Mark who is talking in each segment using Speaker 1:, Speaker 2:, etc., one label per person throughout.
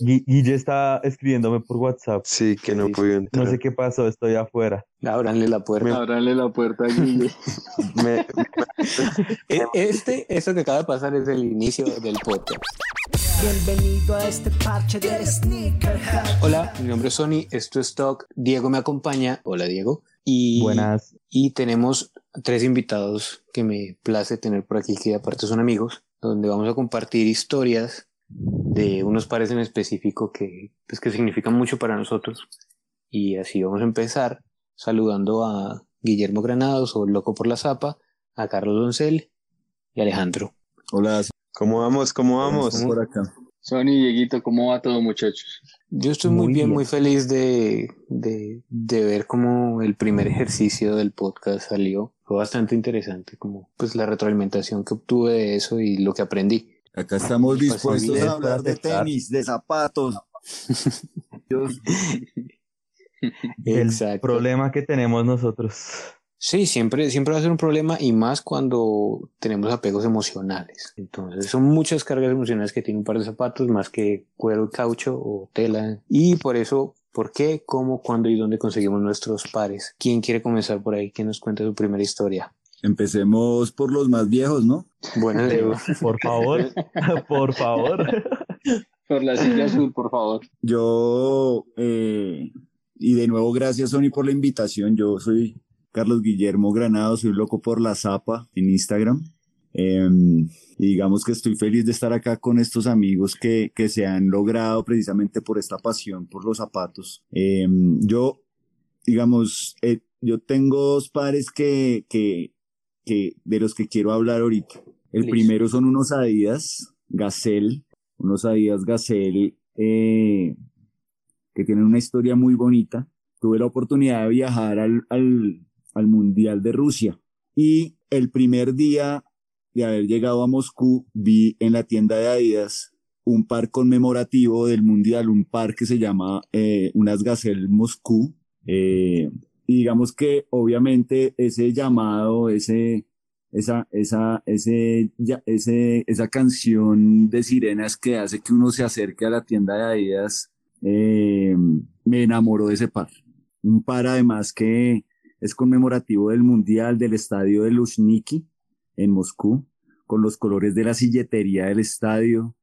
Speaker 1: Gui- Guille está escribiéndome por WhatsApp.
Speaker 2: Sí, que no
Speaker 3: Sí,
Speaker 2: pude
Speaker 1: No
Speaker 2: entrar.
Speaker 1: sé qué pasó, estoy afuera.
Speaker 3: Ábranle la puerta.
Speaker 4: Ábrale la puerta a Guille.
Speaker 2: Me-
Speaker 3: E- Este, esto que acaba de pasar es el inicio del podcast.
Speaker 5: Bienvenido a este parche de Sneakerhead.
Speaker 3: Hola, mi nombre es Sony, esto es Talk. Diego me acompaña. Hola, Diego. Y,
Speaker 1: Buenas.
Speaker 3: Y tenemos tres invitados que me place tener por aquí, que aparte son amigos, donde vamos a compartir historias de unos pares en específico que, pues, que significan mucho para nosotros. Y así vamos a empezar saludando a Guillermo Granados o Loco por la Zapa, a Carlos Doncel y a Alejandro.
Speaker 6: Hola,
Speaker 2: ¿Cómo vamos? ¿Cómo vamos?
Speaker 6: estamos por acá.
Speaker 4: Sony, Dieguito, ¿cómo va todo, muchachos?
Speaker 3: Yo estoy muy,
Speaker 1: Muy
Speaker 3: bien,
Speaker 1: bien.
Speaker 3: muy feliz de, de, de ver cómo el primer ejercicio del podcast salió. Fue bastante interesante, como pues la retroalimentación que obtuve de eso y lo que aprendí.
Speaker 6: Acá estamos
Speaker 3: Pues,
Speaker 6: dispuestos a hablar de tenis, de zapatos. Dios,
Speaker 1: El
Speaker 3: Exacto.
Speaker 1: problema que tenemos nosotros.
Speaker 3: Sí, siempre, siempre va a ser un problema y más cuando tenemos apegos emocionales. Entonces son muchas cargas emocionales que tiene un par de zapatos más que cuero caucho o tela. Y por eso, ¿por qué, cómo, cuándo y dónde conseguimos nuestros pares? ¿Quién quiere comenzar por ahí? ¿Quién nos cuenta su primera historia?
Speaker 6: Empecemos por los más viejos, ¿no?
Speaker 3: Bueno, Leo.
Speaker 1: Por favor, por favor.
Speaker 4: Por la silla azul, por favor.
Speaker 6: Yo, eh, y de nuevo, gracias, Sony, por la invitación. Yo soy Carlos Guillermo Granado, soy loco por la zapa en Instagram. Eh, y digamos que estoy feliz de estar acá con estos amigos que, que se han logrado precisamente por esta pasión por los zapatos. Eh, yo, digamos, eh, yo tengo dos pares que, que, que, de los que quiero hablar ahorita. El
Speaker 3: Listo.
Speaker 6: primero son unos Adidas Gazelle, unos Adidas Gazelle eh, que tienen una historia muy bonita. Tuve la oportunidad de viajar al, al, al Mundial de Rusia y el primer día de haber llegado a Moscú vi en la tienda de Adidas un par conmemorativo del Mundial, un par que se llama eh, unas Gazelle Moscú. Eh, y digamos que obviamente ese llamado, ese, esa, esa, ese, ya- ese, esa canción de sirenas que hace que uno se acerque a la tienda de Adidas, eh, me enamoró de ese par. Un par además que es conmemorativo del Mundial del estadio de Luzhniki en Moscú, con los colores de la silletería del estadio,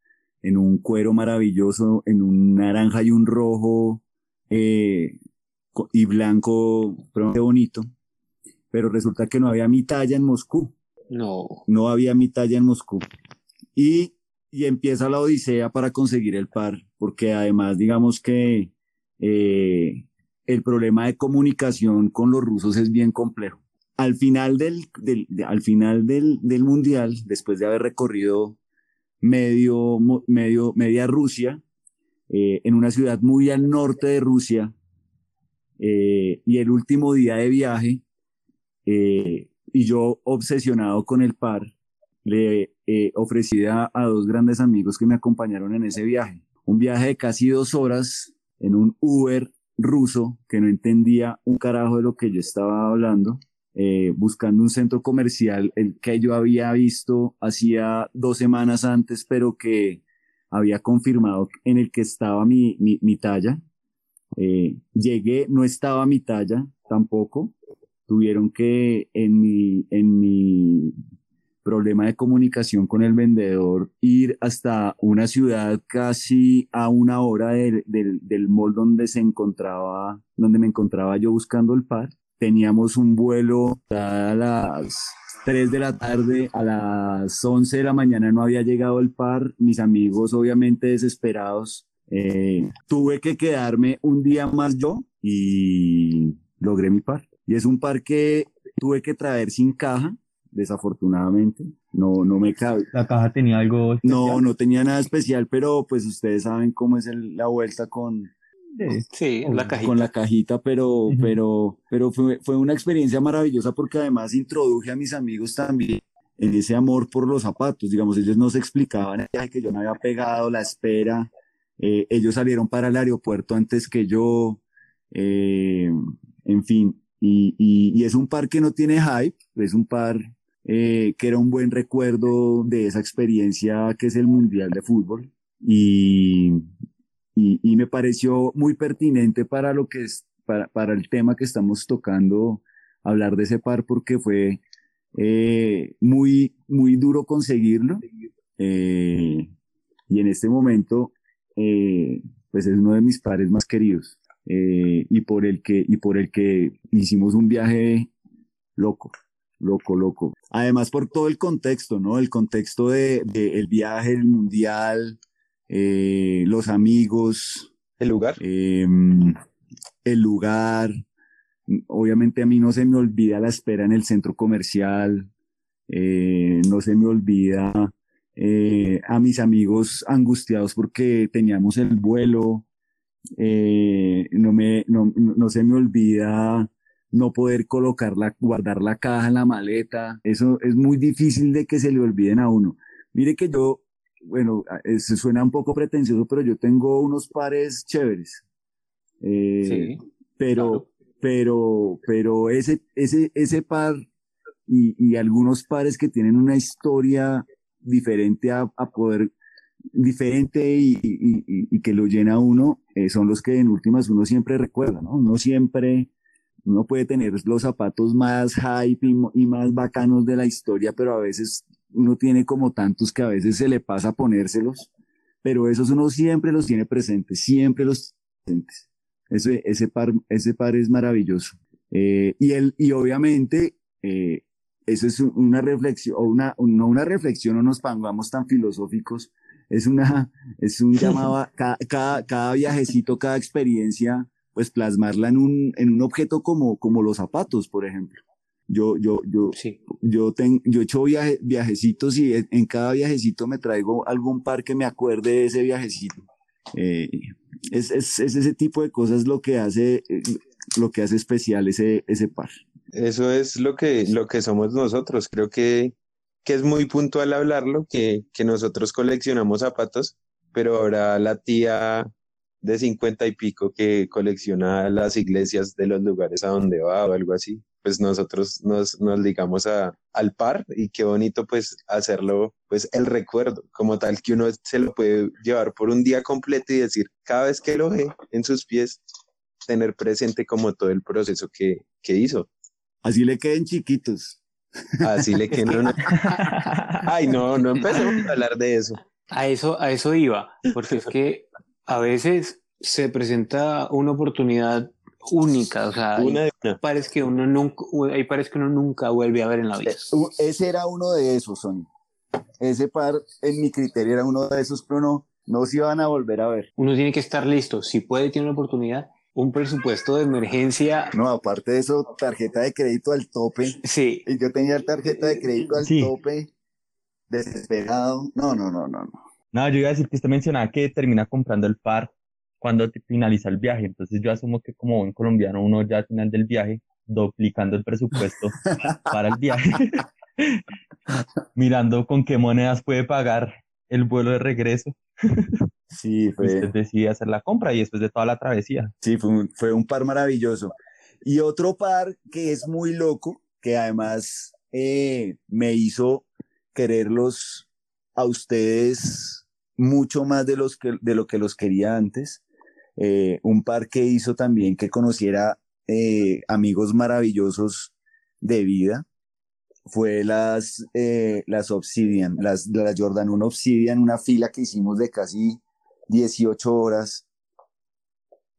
Speaker 6: en un cuero maravilloso, en un naranja y un rojo eh, y blanco, pero bonito. Pero resulta que no había mi talla en Moscú
Speaker 3: No.
Speaker 6: no había mi talla en Moscú. Y, y empieza la odisea para conseguir el par, porque además digamos que eh, el problema de comunicación con los rusos es bien complejo. Al final del, del, de- al final del, del mundial, después de haber recorrido medio, medio, media Rusia, eh, en una ciudad muy al norte de Rusia, eh, y el último día de viaje, y yo obsesionado con el par, le eh, ofrecí a, a dos grandes amigos que me acompañaron en ese viaje. Un viaje de casi dos horas en un Uber ruso que no entendía un carajo de lo que yo estaba hablando, eh, buscando un centro comercial el que yo había visto hacía dos semanas antes, pero que había confirmado en el que estaba mi, mi, talla. Eh, llegué, no estaba mi talla tampoco. Tuvieron que en mi, en mi problema de comunicación con el vendedor ir hasta una ciudad casi a una hora del, del, del mall donde se encontraba, donde me encontraba yo buscando el par. Teníamos un vuelo a las 3 de la tarde, a las 11 de la mañana no había llegado el par, mis amigos obviamente desesperados. Eh, tuve que quedarme un día más yo y logré mi par. Y es un par que tuve que traer sin caja, desafortunadamente. No, no me cabe.
Speaker 1: La caja tenía algo. especial.
Speaker 6: No, no tenía nada especial, pero pues ustedes saben cómo es el- la vuelta con,
Speaker 1: Sí.
Speaker 3: Sí, la cajita.
Speaker 6: con la cajita, pero, pero, pero fue, fue una experiencia maravillosa porque además introduje a mis amigos también en ese amor por los zapatos. Digamos, ellos no se explicaban el viaje que yo me había pegado, la espera. Eh, ellos salieron para el aeropuerto antes que yo. eh, en fin, y, es un par que no tiene hype, es un par eh, que era un buen recuerdo de esa experiencia que es el Mundial de Fútbol. Y, me pareció muy pertinente para lo que es, para, para el tema que estamos tocando, hablar de ese par porque fue eh, muy, muy duro conseguirlo. Eh, y en este momento, pues es uno de mis pares más queridos. Eh, y por el que, y por el que hicimos un viaje loco, loco, loco. Además por todo el contexto, ¿no? El contexto de, de el viaje, el mundial, eh, los amigos,
Speaker 2: ¿El lugar?
Speaker 6: eh, el lugar. Obviamente a mí no se me olvida la espera en el centro comercial, eh, no se me olvida a mis amigos angustiados porque teníamos el vuelo, eh, no, me, no, no se me olvida no poder colocar la, guardar la caja en la maleta, eso es muy difícil de que se le olviden a uno. Mire que yo, bueno, eh, se suena un poco pretencioso, pero yo tengo unos pares chéveres. Eh,
Speaker 4: Sí,
Speaker 6: pero,
Speaker 4: claro.
Speaker 6: pero, pero ese, ese, ese par y, y algunos pares que tienen una historia diferente a, a poder, diferente y, y, y- que lo llena uno, eh, son los que en últimas uno siempre recuerda, ¿no? Uno siempre, uno puede tener los zapatos más hype y, y más bacanos de la historia, pero a veces uno tiene como tantos que a veces se le pasa ponérselos, pero esos uno siempre los tiene presentes, siempre los presentes. Ese, ese par, ese par es maravilloso. Eh, y el, y obviamente, eh, eso es una reflexión, o una, no una reflexión, no nos pongamos tan filosóficos, es una, es un llamado a cada, cada, cada viajecito, cada experiencia, pues plasmarla en un, en un objeto como, como los zapatos, por ejemplo. Yo, yo, yo,
Speaker 3: Sí.
Speaker 6: yo, ten, yo he hecho viaje, viajecitos y en, cada viajecito me traigo algún par que me acuerde de ese viajecito. Eh, es, es, es ese tipo de cosas lo que hace, lo que hace especial ese, ese par.
Speaker 2: Eso es lo que, lo que somos nosotros. Creo que, que es muy puntual hablarlo, que, que nosotros coleccionamos zapatos, pero habrá la tía de cincuenta y pico que colecciona las iglesias de los lugares a donde va o algo así. Pues nosotros nos, nos ligamos al par y qué bonito pues hacerlo, pues el recuerdo, como tal que uno se lo puede llevar por un día completo y decir, cada vez que lo ve en sus pies, tener presente como todo el proceso que, que hizo.
Speaker 6: Así le queden chiquitos.
Speaker 2: Así le que no, no- Ay, no, no empecemos a hablar de eso.
Speaker 3: A eso, a eso iba, porque es que a veces se presenta una oportunidad única, o sea,
Speaker 2: Una
Speaker 3: hay
Speaker 2: de una.
Speaker 3: pares que uno nunca, hay pares que uno nunca vuelve a ver en la vida.
Speaker 6: Ese era uno de esos, Sony. Ese par, en mi criterio, era uno de esos, pero no, no se iban a volver a ver.
Speaker 3: Uno tiene que estar listo, si puede, tiene una oportunidad, un presupuesto de emergencia,
Speaker 6: No, aparte de eso, tarjeta de crédito al tope.
Speaker 3: sí,
Speaker 6: Y yo tenía tarjeta de crédito al
Speaker 1: Sí.
Speaker 6: tope, desesperado. No, no, no, no, no.
Speaker 1: No, yo iba a decir que usted mencionaba que termina comprando el par cuando te finaliza el viaje. Entonces yo asumo que como buen colombiano uno ya al final del viaje, duplicando el presupuesto para el viaje, mirando con qué monedas puede pagar el vuelo de regreso,
Speaker 6: Sí,
Speaker 1: usted decide hacer la compra y después de toda la travesía.
Speaker 6: Sí, fue un, fue un par maravilloso. Y otro par que es muy loco, que además eh, me hizo quererlos a ustedes mucho más de, los que, de lo que los quería antes. Eh, un par que hizo también que conociera eh, amigos maravillosos de vida. Fue las, eh, las Obsidian, las, las Jordan 1 Obsidian, una fila que hicimos de casi 18 horas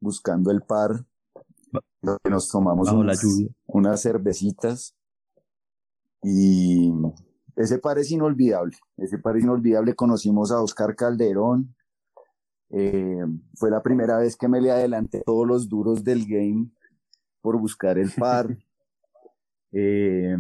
Speaker 6: buscando el par, nos tomamos
Speaker 1: la lluvia.
Speaker 6: unas cervecitas y ese par es inolvidable, ese par es inolvidable, conocimos a Oscar Calderón, eh, fue la primera vez que me le adelanté todos los duros del game por buscar el par. Eh,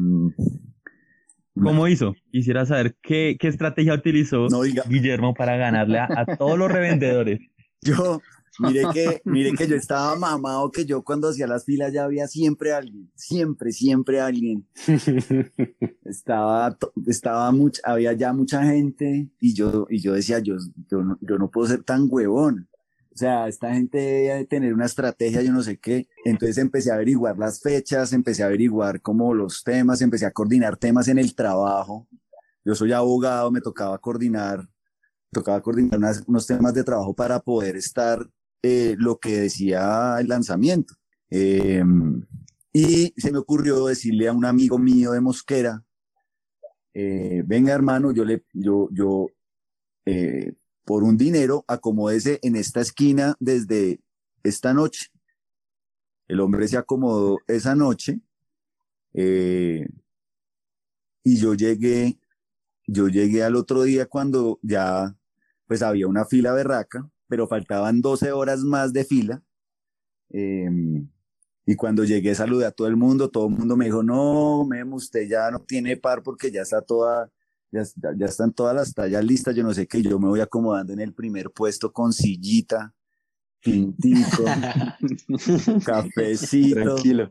Speaker 1: ¿Cómo hizo? Quisiera saber qué, qué estrategia utilizó
Speaker 6: no diga,
Speaker 1: Guillermo para ganarle a, a todos los revendedores.
Speaker 6: Yo, mire que, mire que yo estaba mamado que yo cuando hacía las filas ya había siempre alguien, siempre, siempre alguien. Estaba, estaba mucha, había ya mucha gente y yo, y yo decía, yo, yo, no, yo no puedo ser tan huevón. O sea, esta gente debe tener una estrategia, yo no sé qué. Entonces empecé a averiguar las fechas, empecé a averiguar como los temas, empecé a coordinar temas en el trabajo. Yo soy abogado, me tocaba coordinar tocaba coordinar unos temas de trabajo para poder estar eh, lo que decía el lanzamiento. Eh, y se me ocurrió decirle a un amigo mío de Mosquera, eh, venga hermano, yo le, yo, yo, eh, por un dinero, acomódese en esta esquina desde esta noche. El hombre se acomodó esa noche eh, y yo llegué, yo llegué al otro día cuando ya pues había una fila berraca, pero faltaban 12 horas más de fila. Eh, y cuando llegué saludé a todo el mundo, todo el mundo me dijo, no, Memo, usted ya no tiene par porque ya está toda, ya, está- ya están todas las tallas listas, yo no sé qué, yo me voy acomodando en el primer puesto con sillita, tintico, cafecito
Speaker 2: Tranquilo.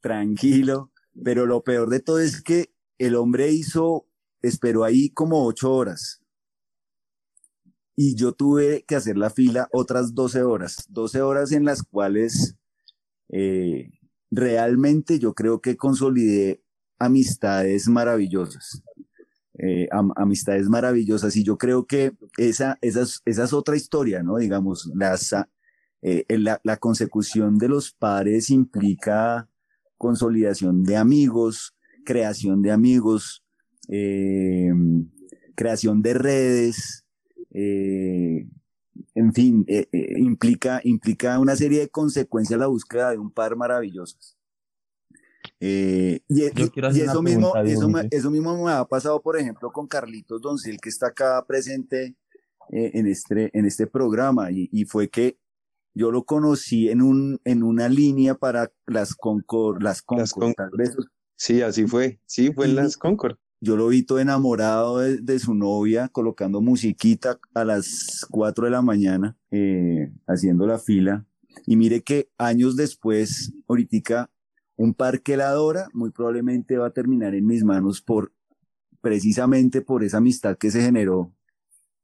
Speaker 6: tranquilo, pero lo peor de todo es que el hombre hizo, esperó ahí como ocho horas. Y yo tuve que hacer la fila otras 12 horas, 12 horas en las cuales eh, realmente yo creo que consolidé amistades maravillosas. Eh, am- amistades maravillosas y yo creo que esa, esa, es, esa es otra historia, ¿no? Digamos, ah, eh, la, la consecución de los pares implica consolidación de amigos, creación de amigos, eh, creación de redes, eh, en fin, eh, eh, implica, implica una serie de consecuencias la búsqueda de un par maravillosas. Eh, y,
Speaker 1: Yo
Speaker 6: y-
Speaker 1: quiero
Speaker 6: y
Speaker 1: hacer una
Speaker 6: eso, mismo,
Speaker 1: pregunta,
Speaker 6: eso, me, eso mismo me ha pasado, por ejemplo, con Carlitos Doncel, que está acá presente eh, en, este, en este programa, y, y fue que yo lo conocí en, un, en una línea para las Concord, las Concord,
Speaker 2: Concord.
Speaker 6: tal vez
Speaker 2: Sí, así fue. Sí, fue en
Speaker 6: Y-
Speaker 2: las Concord.
Speaker 6: yo lo vi todo enamorado de, de su novia, colocando musiquita a las 4 de la mañana, eh, haciendo la fila. Y mire que años después, ahorita, un par que la adora, muy probablemente va a terminar en mis manos por, precisamente por esa amistad que se generó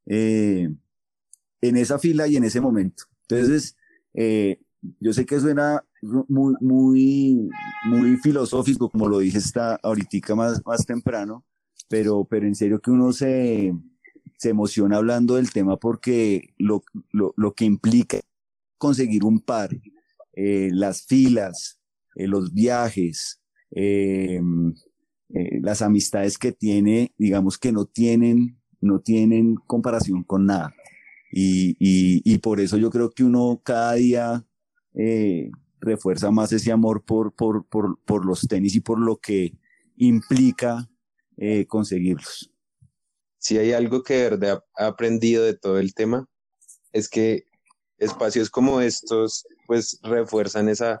Speaker 6: eh, en esa fila y en ese momento. Entonces, eh, yo sé que suena muy, muy, muy filosófico, como lo dije esta ahorita más, más temprano, pero, pero en serio que uno se, se emociona hablando del tema porque lo, lo, lo que implica conseguir un par, eh, las filas, eh, los viajes, eh, eh, las amistades que tiene, digamos que no tienen, no tienen comparación con nada. Y, y, y por eso yo creo que uno cada día eh, refuerza más ese amor por, por, por, por los tenis y por lo que implica eh, conseguirlos.
Speaker 2: Si hay algo que de verdad he aprendido de todo el tema, es que espacios como estos, pues refuerzan esa,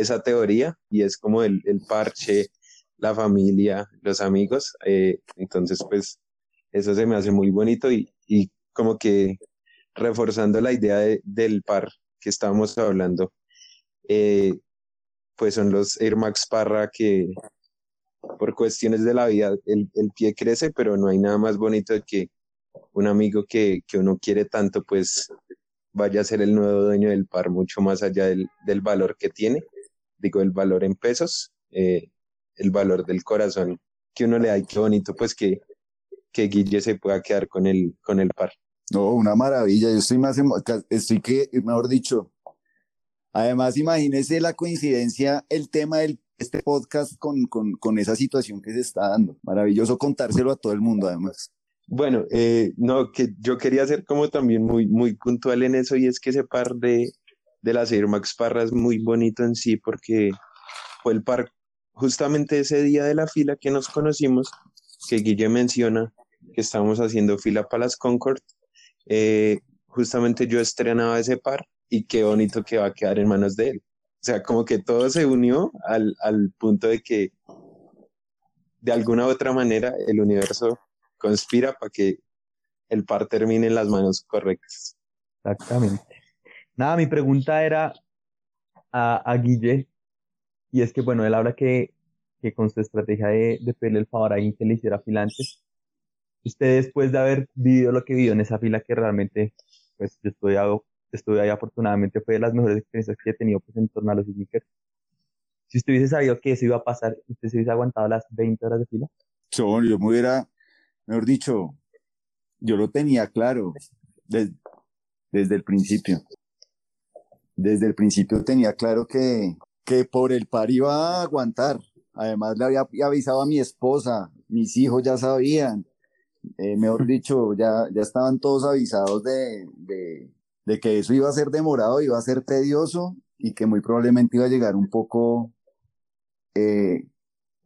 Speaker 2: esa teoría y es como el, el parche, la familia, los amigos. eh, entonces, pues eso se me hace muy bonito y, y como que reforzando la idea de- del par que estábamos hablando, eh, pues son los Air Max Parra que por cuestiones de la vida el, el pie crece, pero no hay nada más bonito que un amigo que, que uno quiere tanto, pues vaya a ser el nuevo dueño del par, mucho más allá del, del valor que tiene, digo, el valor en pesos, eh, el valor del corazón que uno le da y qué bonito, pues que, que Guille se pueda quedar con el, con el par.
Speaker 6: No, una maravilla. Yo estoy más, estoy que, mejor dicho. Además, imagínese la coincidencia, el tema de este podcast con, con, con esa situación que se está dando. Maravilloso contárselo a todo el mundo, además.
Speaker 2: Bueno, eh, no, que yo quería ser como también muy, muy puntual en eso y es que ese par de, de las Air Max Parra es muy bonito en sí porque fue el par justamente ese día de la fila que nos conocimos, que Guille menciona que estábamos haciendo fila para las Concord, eh, justamente yo estrenaba ese par y qué bonito que va a quedar en manos de él. O sea, como que todo se unió al, al punto de que de alguna u otra manera el universo conspira para que el par termine en las manos correctas.
Speaker 1: Exactamente. Nada, mi pregunta era a, a Guille, y es que, bueno, él habla que, que con su estrategia de, de pedirle el favor a alguien que le hiciera fila antes, usted después de haber vivido lo que vivió en esa fila, que realmente, pues yo ahí- estuve ahí afortunadamente, fue de las mejores experiencias que he tenido pues, en torno a los sneakers. Si usted hubiese sabido que eso iba a pasar, ¿usted se hubiese aguantado las 20 horas de fila?
Speaker 6: Yo, yo me hubiera, mejor dicho, yo lo tenía claro des- desde el principio. Desde el principio tenía claro que, que por el par iba a aguantar. Además le había avisado a mi esposa, mis hijos ya sabían. Eh, mejor dicho, ya, ya estaban todos avisados de, de, de que eso iba a ser demorado, iba a ser tedioso y que muy probablemente iba a llegar un poco eh,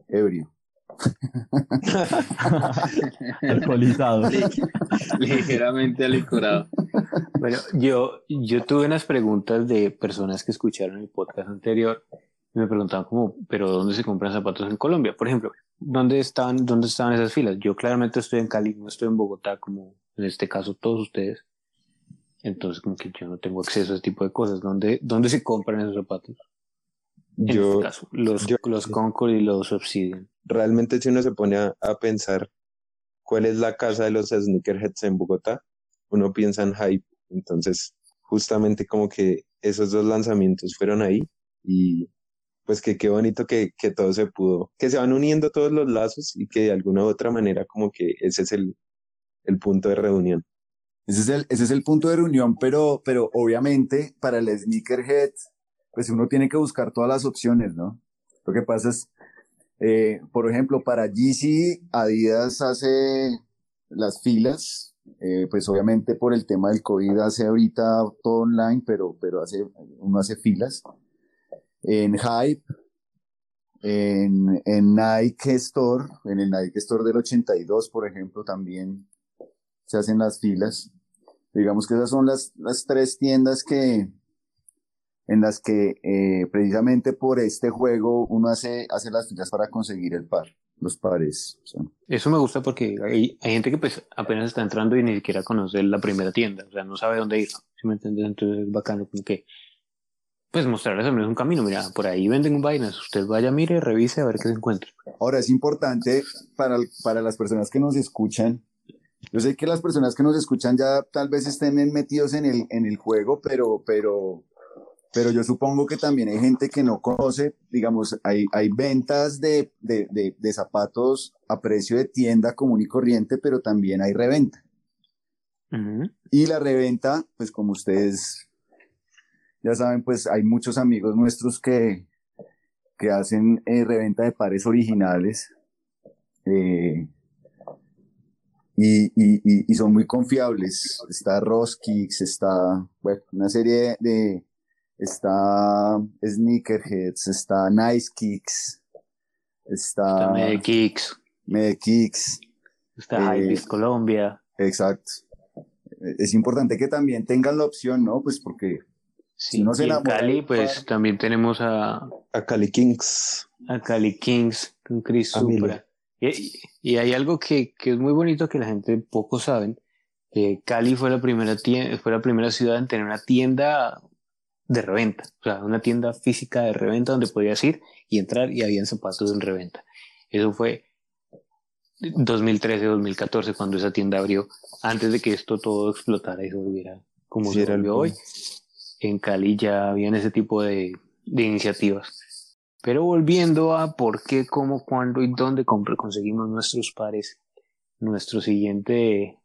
Speaker 6: ebrio.
Speaker 1: Alcoholizado.
Speaker 4: Ligeramente alicorado.
Speaker 3: Bueno, yo, yo tuve unas preguntas de personas que escucharon el podcast anterior y me preguntaban como, pero ¿dónde se compran zapatos en Colombia? Por ejemplo, ¿dónde estaban, dónde estaban esas filas? Yo claramente estoy en Cali, no estoy en Bogotá, como en este caso todos ustedes. Entonces, como que yo no tengo acceso a ese tipo de cosas. ¿Dónde, dónde se compran esos zapatos? En
Speaker 2: Yo,
Speaker 3: este caso, los,
Speaker 2: yo-
Speaker 3: los Concord y los Obsidian.
Speaker 2: realmente si uno se pone a, a pensar cuál es la casa de los sneakerheads en Bogotá, uno piensa en Hype. Entonces, justamente como que esos dos lanzamientos fueron ahí y pues que qué bonito que, que todo se pudo, que se van uniendo todos los lazos y que de alguna u otra manera como que ese es el, el punto de reunión.
Speaker 6: Ese es el, ese es el punto de reunión, pero, pero obviamente para el sneakerhead, pues uno tiene que buscar todas las opciones, ¿no? Lo que pasa es, eh, por ejemplo, para Yeezy, Adidas hace las filas, eh, pues obviamente por el tema del COVID hace ahorita todo online, pero, pero hace, uno hace filas. En Hype, en, en Nike Store, en el Nike Store del 82, por ejemplo, también se hacen las filas. Digamos que esas son las, las tres tiendas que, en las que eh, precisamente por este juego uno hace, hace las filas para conseguir el par, los pares. o sea.
Speaker 3: Eso me gusta porque hay, hay gente que pues apenas está entrando y ni siquiera conoce la primera tienda, o sea, no sabe dónde ir, ¿sí me entiendes? Entonces es bacano como que, pues mostrarles al menos un camino, mira, por ahí venden vainas, usted vaya, mire, revise a ver qué se encuentra.
Speaker 6: Ahora es importante para, para las personas que nos escuchan. Yo sé que las personas que nos escuchan ya tal vez estén metidos en el, en el juego, pero, pero, pero yo supongo que también hay gente que no conoce, digamos, hay, hay ventas de, de, de, de zapatos a precio de tienda común y corriente, pero también hay reventa. Y la reventa, pues como ustedes ya saben, pues hay muchos amigos nuestros que, que hacen eh, reventa de pares originales. eh, y, y, y, y son muy confiables. Está Roskix, está, bueno, una serie de, está Sneakerheads, está Nice Kicks,
Speaker 3: Está
Speaker 6: está
Speaker 3: Medekicks,
Speaker 6: Medekicks,
Speaker 3: está
Speaker 6: eh,
Speaker 3: Colombia,
Speaker 6: exacto. Es importante que también tengan la opción, ¿no? Pues porque
Speaker 3: sí,
Speaker 6: si uno se
Speaker 3: y en
Speaker 6: enamora
Speaker 3: Cali pues
Speaker 6: par-
Speaker 3: también tenemos a,
Speaker 2: A Cali Kings.
Speaker 3: a Cali Kings con Chris. Supra. Y, y hay algo que, que es muy bonito que la gente poco saben. Cali fue la primera tienda, fue la primera ciudad en tener una tienda de reventa, o sea, una tienda física de reventa donde podías ir y entrar y habían zapatos en reventa. Eso fue 2013, 2014 cuando esa tienda abrió, antes de que esto todo explotara y se volviera como
Speaker 2: Sí,
Speaker 3: se
Speaker 2: el
Speaker 3: volvió hoy. En Cali ya habían ese tipo de, de iniciativas. Pero volviendo a por qué, cómo, cuándo y dónde conseguimos nuestros pares, nuestro siguiente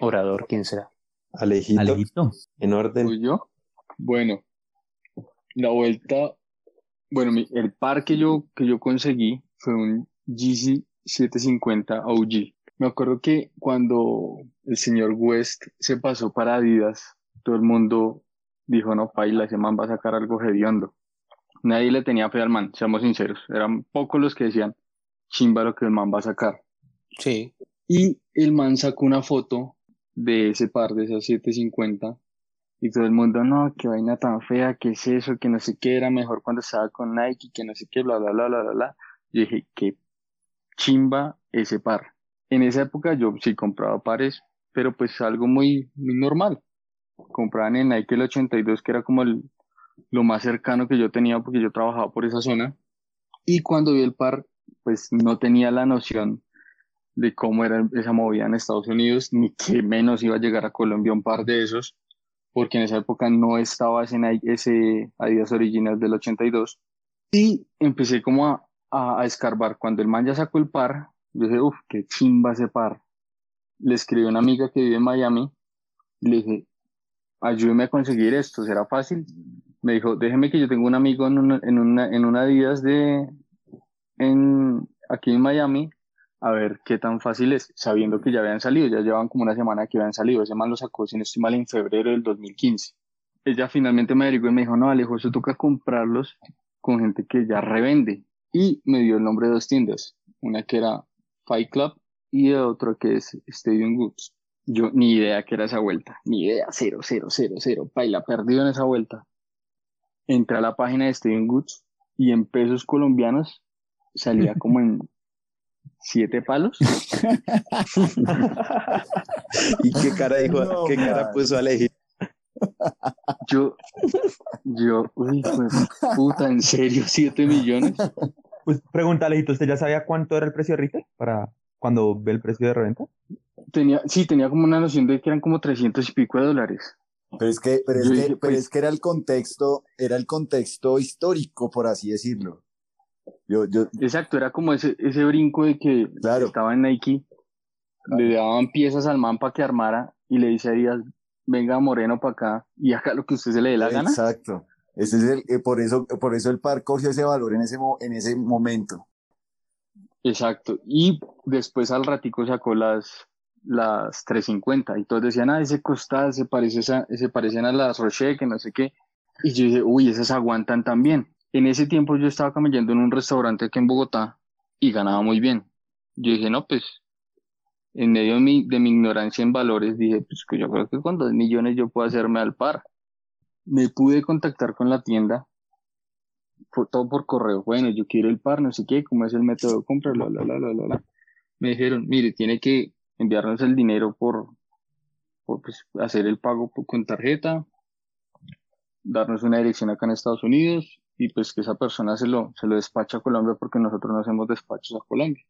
Speaker 3: orador, ¿quién será?
Speaker 2: Alejito,
Speaker 1: Alejito.
Speaker 2: en orden.
Speaker 4: ¿Fui yo? Bueno, la vuelta, bueno, mi- el par que yo, que yo conseguí fue un Yeezy 750 OG. Me acuerdo que cuando el señor West se pasó para Adidas, todo el mundo dijo, no, paila, ese man va a sacar algo hediondo. Nadie le tenía fe al man, seamos sinceros. Eran pocos los que decían, chimba lo que el man va a sacar.
Speaker 3: Sí.
Speaker 4: Y el man sacó una foto de ese par, de esos 750, y todo el mundo, no, qué vaina tan fea, qué es eso, que no sé qué, era mejor cuando estaba con Nike, que no sé qué, bla, bla, bla, bla, bla, bla. Yo dije, qué chimba ese par. En esa época yo sí compraba pares, pero pues algo muy, muy normal. Compraban en Nike el 82, que era como el, lo más cercano que yo tenía porque yo trabajaba por esa zona. Y cuando vi el par, pues no tenía la noción de cómo era esa movida en Estados Unidos, ni que menos iba a llegar a Colombia un par de esos, porque en esa época no estaba ese, ese Adidas Original del 82. Y empecé como a, a, a escarbar. Cuando el man ya sacó el par, yo dije, uff, qué chimba ese par. le escribí a una amiga que vive en Miami le dije, ayúdeme a conseguir esto, ¿será fácil? Me dijo, déjeme que yo tengo un amigo en una, en una, en una Adidas de, en, aquí en Miami, a ver qué tan fácil es, sabiendo que ya habían salido, ya llevaban como una semana que habían salido, ese man lo sacó, si no estoy mal, en febrero del 2015. Ella finalmente me averiguó y me dijo, no, Alejo, eso toca comprarlos con gente que ya revende. Y me dio el nombre de dos tiendas, una que era Fight Club y otra que es Stadium Goods. Yo ni idea que era esa vuelta, ni idea, cero, cero, cero, cero, paila, perdido en esa vuelta. Entré a la página de Stadium Goods y en pesos colombianos salía como en siete palos.
Speaker 2: ¿Y qué cara dijo?
Speaker 6: No,
Speaker 2: ¿Qué cara
Speaker 6: man.
Speaker 2: puso a elegir?
Speaker 4: Yo, yo, uy, pues, puta, ¿en serio? ¿Siete millones?
Speaker 1: Pues pregúntale, Alejito, ¿usted ya sabía cuánto era el precio de retail para cuando ve el precio de reventa?
Speaker 4: Tenía, sí, tenía como una noción de que eran como 300 y pico de dólares.
Speaker 6: Pero es que, pero es
Speaker 4: Yo
Speaker 6: que,
Speaker 4: dije,
Speaker 6: pero
Speaker 4: pues-
Speaker 6: es que era el contexto, era el contexto histórico, por así decirlo. Yo, yo,
Speaker 4: Exacto, era como ese, ese brinco de que
Speaker 6: Claro.
Speaker 4: estaba en Nike, le daban piezas al man para que armara y le dice a Díaz, venga Moreno para acá y haga lo que usted se le dé la gana.
Speaker 6: exacto. Ese es el, eh, por eso, por eso el par cogió ese valor en ese, en ese momento.
Speaker 4: Exacto. Y después al ratico sacó las, las 350 y todos decían, ah, ese costal se parece esa- se parecen a las Rocher, que no sé qué. Y yo dije, uy, esas aguantan también. En ese tiempo yo estaba camellando en un restaurante aquí en Bogotá y ganaba muy bien. Yo dije, no, pues, en medio de mi, de mi ignorancia en valores, dije, pues yo creo que con dos millones yo puedo hacerme al par. Me pude contactar con la tienda fue todo por correo. Bueno, yo quiero el par, no sé qué, cómo es el método de compra, bla, bla, bla, bla, bla, bla. Me dijeron, mire, tiene que enviarnos el dinero por, por pues, hacer el pago por- con tarjeta, darnos una dirección acá en Estados Unidos y pues que esa persona se lo, se lo despacha a Colombia porque nosotros no hacemos despachos a Colombia.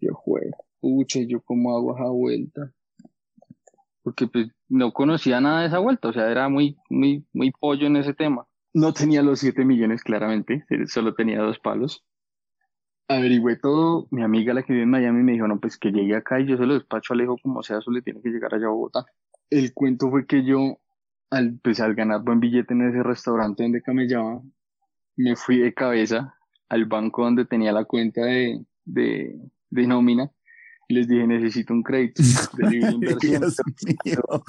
Speaker 4: Yo, juego, pucha, ¿y yo cómo hago esa vuelta? Porque pues no conocía nada de esa vuelta, o sea, era muy, muy, muy pollo en ese tema. No tenía los 7 millones, claramente, solo tenía dos palos. Averigüé todo, mi amiga la que vive en Miami me dijo, no, pues que llegue acá y yo se lo despacho a Alejo como sea, eso le tiene que llegar allá a Bogotá. El cuento fue que yo, al, pues al ganar buen billete en ese restaurante donde camellaba, me fui de cabeza al banco donde tenía la cuenta de, de, de nómina y les dije, necesito un crédito de libre inversión.
Speaker 6: Dios mío.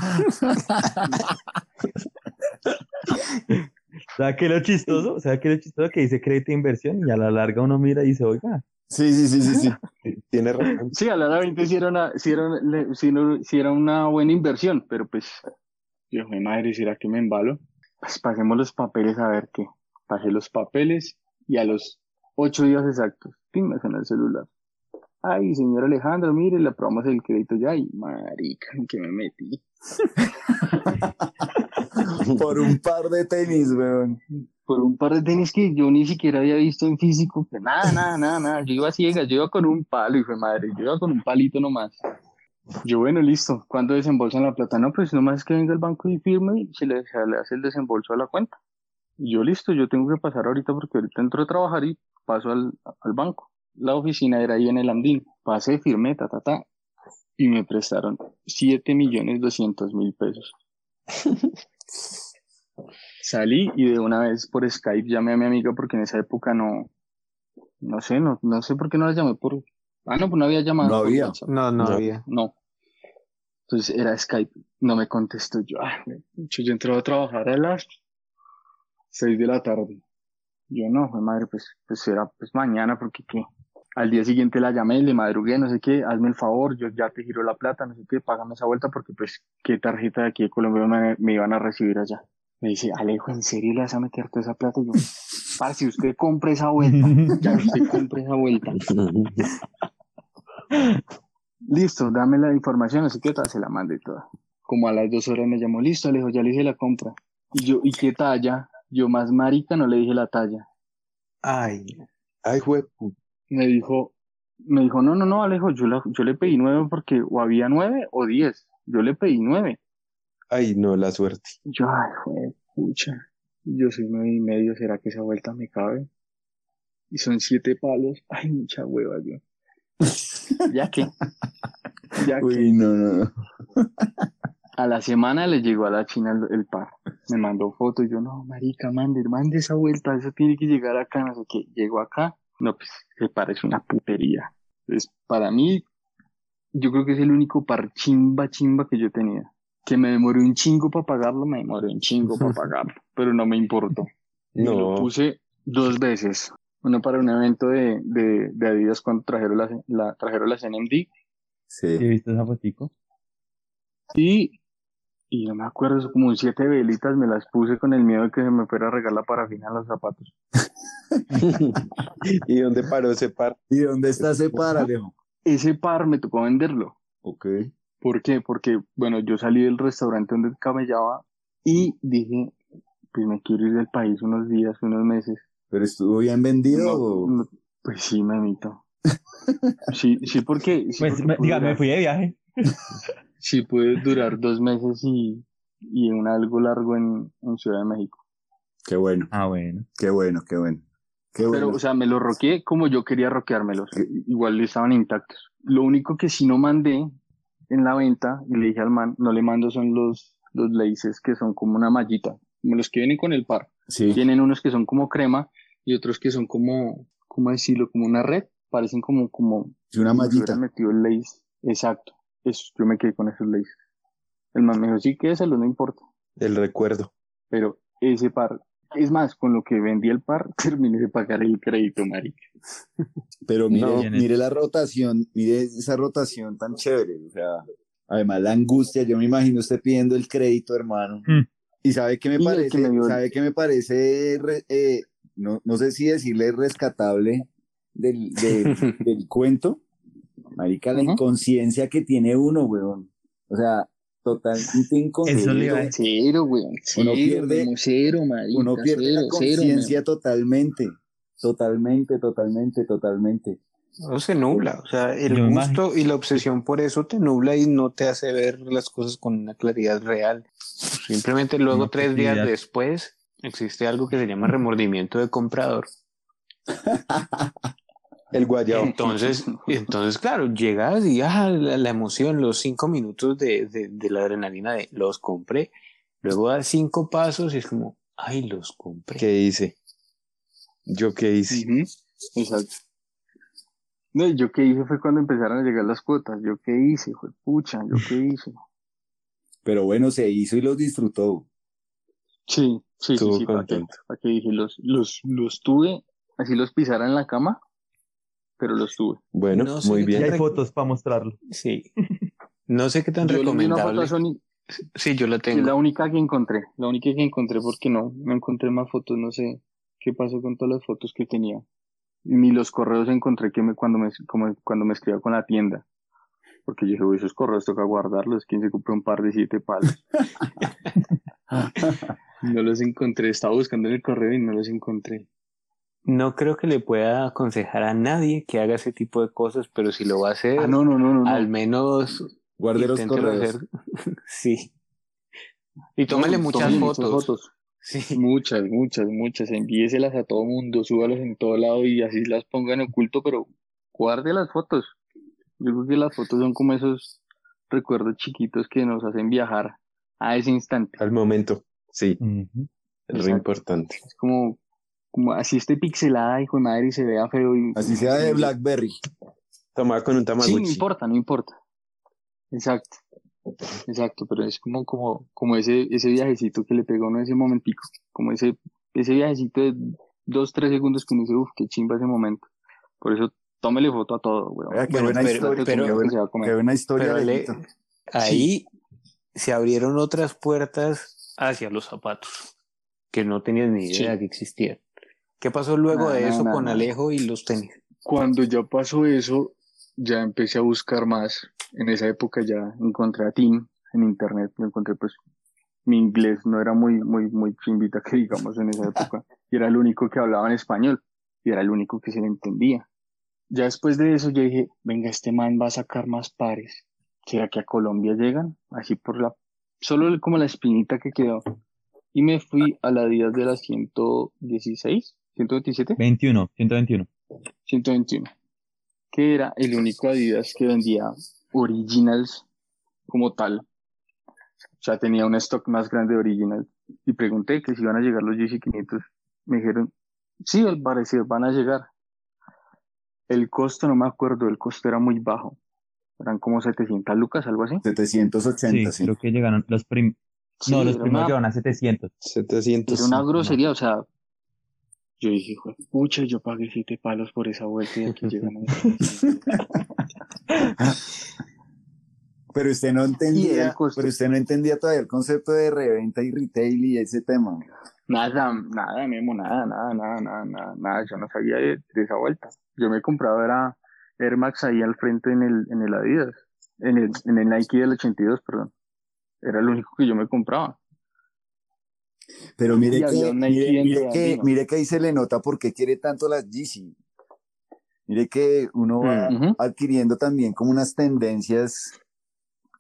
Speaker 1: ¿Sabes qué es lo chistoso? ¿Sabes qué es lo chistoso? Que dice crédito de inversión y a la larga uno mira y dice, oiga,
Speaker 6: Sí, sí, sí, sí, sí.
Speaker 2: Tiene razón.
Speaker 4: Sí, a la hora 20 sí era una, sí era, sí era una buena inversión, pero pues, Dios mi madre, ¿será que me embalo? Pues pasemos los papeles a ver qué. Pasé los papeles y a los ocho días exactos, me suena el celular. Ay, señor Alejandro, mire, le aprobamos el crédito ya. Ay, marica, ¿en qué me metí?
Speaker 6: Por un par de tenis, weón.
Speaker 4: Por un par de tenis que yo ni siquiera había visto en físico, que nada, nada, nada, nada. Yo iba ciegas, yo iba con un palo, y fue madre, yo iba con un palito nomás. Yo, bueno, listo. ¿Cuándo desembolsan la plata? No, pues nomás es que venga el banco y firme y se le, se le hace el desembolso a la cuenta. Y yo, listo, yo tengo que pasar ahorita porque ahorita entro a trabajar y paso al, al banco. La oficina era ahí en el Andín. Pasé, firmé, ta, ta, ta. Y me prestaron siete millones doscientos mil pesos. Salí y de una vez por Skype llamé a mi amiga porque en esa época no, no sé, no, no sé por qué no la llamé por, ah, no, pues no había llamado.
Speaker 6: No había.
Speaker 4: WhatsApp.
Speaker 3: No, no,
Speaker 2: No.
Speaker 3: había.
Speaker 4: No. Entonces era Skype, no me contestó yo. Ah, yo, yo entraba a trabajar a las seis de la tarde. Yo no, fue madre, pues, pues era pues mañana porque qué. Al día siguiente la llamé, le madrugué, no sé qué, hazme el favor, yo ya te giro la plata, no sé qué, págame esa vuelta porque pues qué tarjeta de aquí de Colombia me, me iban a recibir allá. Me dice, Alejo, ¿en serio le vas a meter toda esa plata? Y yo, parce, usted compre esa vuelta, ya usted compre esa vuelta. Listo, dame la información, así que tal, se la mandé toda. Como a las dos horas me llamó, listo, Alejo, ya le dije la compra. Y yo, ¿y qué talla? Yo más marica no le dije la talla.
Speaker 3: Ay,
Speaker 2: Ay, jue-
Speaker 4: Me dijo, me dijo, no, no, no, Alejo, yo, la- yo le pedí nueve porque o había nueve o diez. Yo le pedí nueve.
Speaker 2: Ay, no, la suerte.
Speaker 4: Yo, ay, jue- pucha, yo soy nueve y medio, ¿será que esa vuelta me cabe? Y son siete palos, ay, mucha hueva yo. ¿Ya qué? Ya que
Speaker 6: Uy, no, no, no.
Speaker 4: a la semana le llegó a la China el, el par. Me mandó foto y yo, no, marica, mande, mande esa vuelta, eso tiene que llegar acá, no sé qué. Llegó acá, no, pues, ese par es una putería. Entonces, para mí, yo creo que es el único par chimba, chimba que yo tenía. Que me demoré un chingo para pagarlo, me demoré un chingo para pagarlo, pero no me importó. Me lo
Speaker 2: No,
Speaker 4: puse dos veces. Uno para un evento de, de, de Adidas cuando trajeron las, la, trajeron las NMD
Speaker 1: ¿Sí
Speaker 6: Sí.
Speaker 1: viste esa fotico?
Speaker 4: y, y no me acuerdo, son como siete velitas me las puse con el miedo de que se me fuera a regar la parafina en los zapatos.
Speaker 2: ¿y dónde paró ese par?
Speaker 6: ¿Y dónde está ese par, Alejo?
Speaker 4: Ese par me tocó venderlo.
Speaker 6: Ok.
Speaker 4: ¿Por qué? Porque, bueno, yo salí del restaurante donde camellaba y dije, pues me quiero ir del país unos días, unos meses.
Speaker 6: ¿Pero estuvo bien vendido
Speaker 4: No,
Speaker 6: o...?
Speaker 4: no, pues sí, mamito. Sí, sí, porque, sí,
Speaker 1: Pues,
Speaker 4: porque
Speaker 1: me,
Speaker 4: pude
Speaker 1: diga, me
Speaker 4: durar-
Speaker 1: fui de viaje.
Speaker 4: sí pude durar dos meses y, y un algo largo en, en Ciudad de México.
Speaker 6: Qué bueno,
Speaker 1: Ah, bueno.
Speaker 6: qué bueno, qué bueno. Qué
Speaker 4: Pero,
Speaker 6: bueno.
Speaker 4: o sea, me los roqué como yo quería roqueármelos. Igual estaban intactos. Lo único que sí no mandé en la venta, y le dije al man, no le mando son los, los laces que son como una mallita, como los que vienen con el par.
Speaker 6: sí.
Speaker 4: Tienen unos que son como crema y otros que son como, ¿cómo decirlo? Como una red. Parecen como, como,
Speaker 6: Sí, una mallita.
Speaker 4: metido el lace. Exacto. Eso, yo me quedé con esos laces. El man me dijo, sí, que no importa.
Speaker 2: El recuerdo.
Speaker 4: Pero ese par, es más, con lo que vendí el par, terminé de pagar el crédito, marica.
Speaker 6: Pero mire,
Speaker 2: No.
Speaker 6: mire la rotación, mire esa rotación tan chévere. O sea, además la angustia, yo me imagino usted pidiendo el crédito, hermano.
Speaker 1: Mm.
Speaker 6: Y sabe que me
Speaker 4: Y
Speaker 6: parece,
Speaker 4: que me
Speaker 6: sabe que me parece, re- eh, no, no sé si decirle rescatable del, del, del cuento. Marica, la inconsciencia que tiene uno, weón. O sea, totalmente inconsciente.
Speaker 4: Cero, weón. Cero,
Speaker 6: pierde-
Speaker 4: como cero, marica.
Speaker 6: Uno pierde la
Speaker 4: cero,
Speaker 6: conciencia totalmente. Totalmente, totalmente, totalmente.
Speaker 3: No se nubla, o sea, el
Speaker 1: Yo
Speaker 3: gusto y la obsesión por eso te nubla y no te hace ver las cosas con una claridad real. Simplemente luego, tres días después, existe algo que se llama remordimiento de comprador.
Speaker 2: El guayao.
Speaker 3: Entonces, entonces claro, llegas y ah, la, la emoción, los cinco minutos de, de, de la adrenalina de los compré. Luego das cinco pasos y es como, ay, los compré.
Speaker 2: ¿Qué hice? ¿Yo qué hice?
Speaker 4: Ujú, Exacto. No, yo qué hice fue cuando empezaron a llegar las cuotas. Yo qué hice, fue pucha, yo qué hice.
Speaker 6: Pero bueno, se hizo y los disfrutó.
Speaker 4: Sí, sí, sí,
Speaker 2: Estuvo
Speaker 4: sí, para que,
Speaker 2: contento.
Speaker 4: para que dije, los, los, los tuve, así los pisara en la cama, pero los tuve.
Speaker 2: Bueno,
Speaker 3: No sé
Speaker 2: muy bien.
Speaker 1: hay fotos para mostrarlo.
Speaker 3: Sí. No sé qué tan
Speaker 4: Yo
Speaker 3: recomendable.
Speaker 4: Sony,
Speaker 3: Sí, yo la
Speaker 4: que es
Speaker 3: tengo.
Speaker 4: la única que encontré, la única que encontré porque no, no encontré más fotos, no sé qué pasó con todas las fotos que tenía. Ni los correos encontré que me, cuando me, como, cuando me escribía con la tienda. Porque yo dije, uy, esos correos toca guardarlos, ¿quién se compró un par de siete palos? no los encontré, estaba buscando en el correo y no los encontré.
Speaker 3: No creo que le pueda aconsejar a nadie que haga ese tipo de cosas, pero si lo va a hacer,
Speaker 4: Ah, no, no, no,
Speaker 3: al menos
Speaker 6: Guarde los
Speaker 3: inténtelo
Speaker 6: correos.
Speaker 3: hacer. sí. Y tómale
Speaker 4: No,
Speaker 3: muchas
Speaker 4: tómale
Speaker 3: fotos. Sí.
Speaker 4: Muchas, muchas, muchas. Envíeselas a todo mundo, súbalas en todo lado y así las pongan en oculto, pero guarde las fotos. Yo creo que las fotos son como esos recuerdos chiquitos que nos hacen viajar a ese instante.
Speaker 2: Al momento. Sí, es re
Speaker 4: Exacto.
Speaker 2: importante.
Speaker 4: Es como, como así esté pixelada, hijo de madre, y se vea feo. Y,
Speaker 6: Así sea de Blackberry.
Speaker 2: Tomar con un
Speaker 4: Sí, no importa, no importa. Exacto. Exacto, pero es como, como, como ese, ese viajecito que le pegó a uno ese momentico, como ese, ese viajecito de dos, tres segundos que uno dice, uff, qué chimba ese momento. Por eso, tómele foto a todo, weón.
Speaker 6: Vea, qué
Speaker 3: Bueno,
Speaker 6: buena
Speaker 3: pero-
Speaker 6: historia.
Speaker 3: pero-
Speaker 4: que
Speaker 6: buena, qué buena historia.
Speaker 3: Le- ahí se abrieron otras puertas hacia los zapatos que no tenías ni idea
Speaker 4: Sí.
Speaker 3: que existían. ¿Qué pasó luego
Speaker 4: Nada,
Speaker 3: de eso
Speaker 4: nada,
Speaker 3: con
Speaker 4: nada.
Speaker 3: Alejo y los tenis?
Speaker 4: Cuando ya pasó eso, ya empecé a buscar más. En esa época ya encontré a Tim en internet, lo encontré pues, mi inglés no era muy, muy, muy chimbita que digamos en esa época, y era el único que hablaba en español, y era el único que se le entendía. Ya después de eso yo dije, venga, este man va a sacar más pares. ¿Será que a Colombia llegan? Así por la, solo como la espinita que quedó. Y me fui a la Díaz de las 116, 127.
Speaker 1: 21, 121.
Speaker 4: 121, que era el único Adidas que vendía originals como tal. O sea, tenía un stock más grande de originals. Y pregunté que si iban a llegar los GC500. Me dijeron, sí, al parecer van a llegar. El costo, no me acuerdo, el costo era muy bajo. Eran como 700 lucas, algo así.
Speaker 6: 780,
Speaker 1: Sí,
Speaker 6: sí.
Speaker 1: creo que llegaron los prim...
Speaker 4: Sí,
Speaker 1: no, los primos
Speaker 4: una-
Speaker 1: llevan a 700.
Speaker 2: 700.
Speaker 4: Era una grosería, o sea, yo dije, "Jue- pucha, yo pagué siete palos por esa vuelta y aquí llegan a
Speaker 6: Pero usted no entendía, pero usted no entendía todavía el concepto de reventa y retail y ese tema.
Speaker 4: Nada, nada, Memo, nada, nada, nada, nada, nada, nada, yo no sabía de, de esa vuelta. Yo me compraba era Air Max ahí al frente en el, en el Adidas, en el, en el Nike del 82, perdón. Era lo único que yo me compraba.
Speaker 6: Pero mire que, mire, que, mire que ahí se le nota por qué quiere tanto las Yeezy. Mire que uno va
Speaker 4: Ujú.
Speaker 6: adquiriendo también como unas tendencias.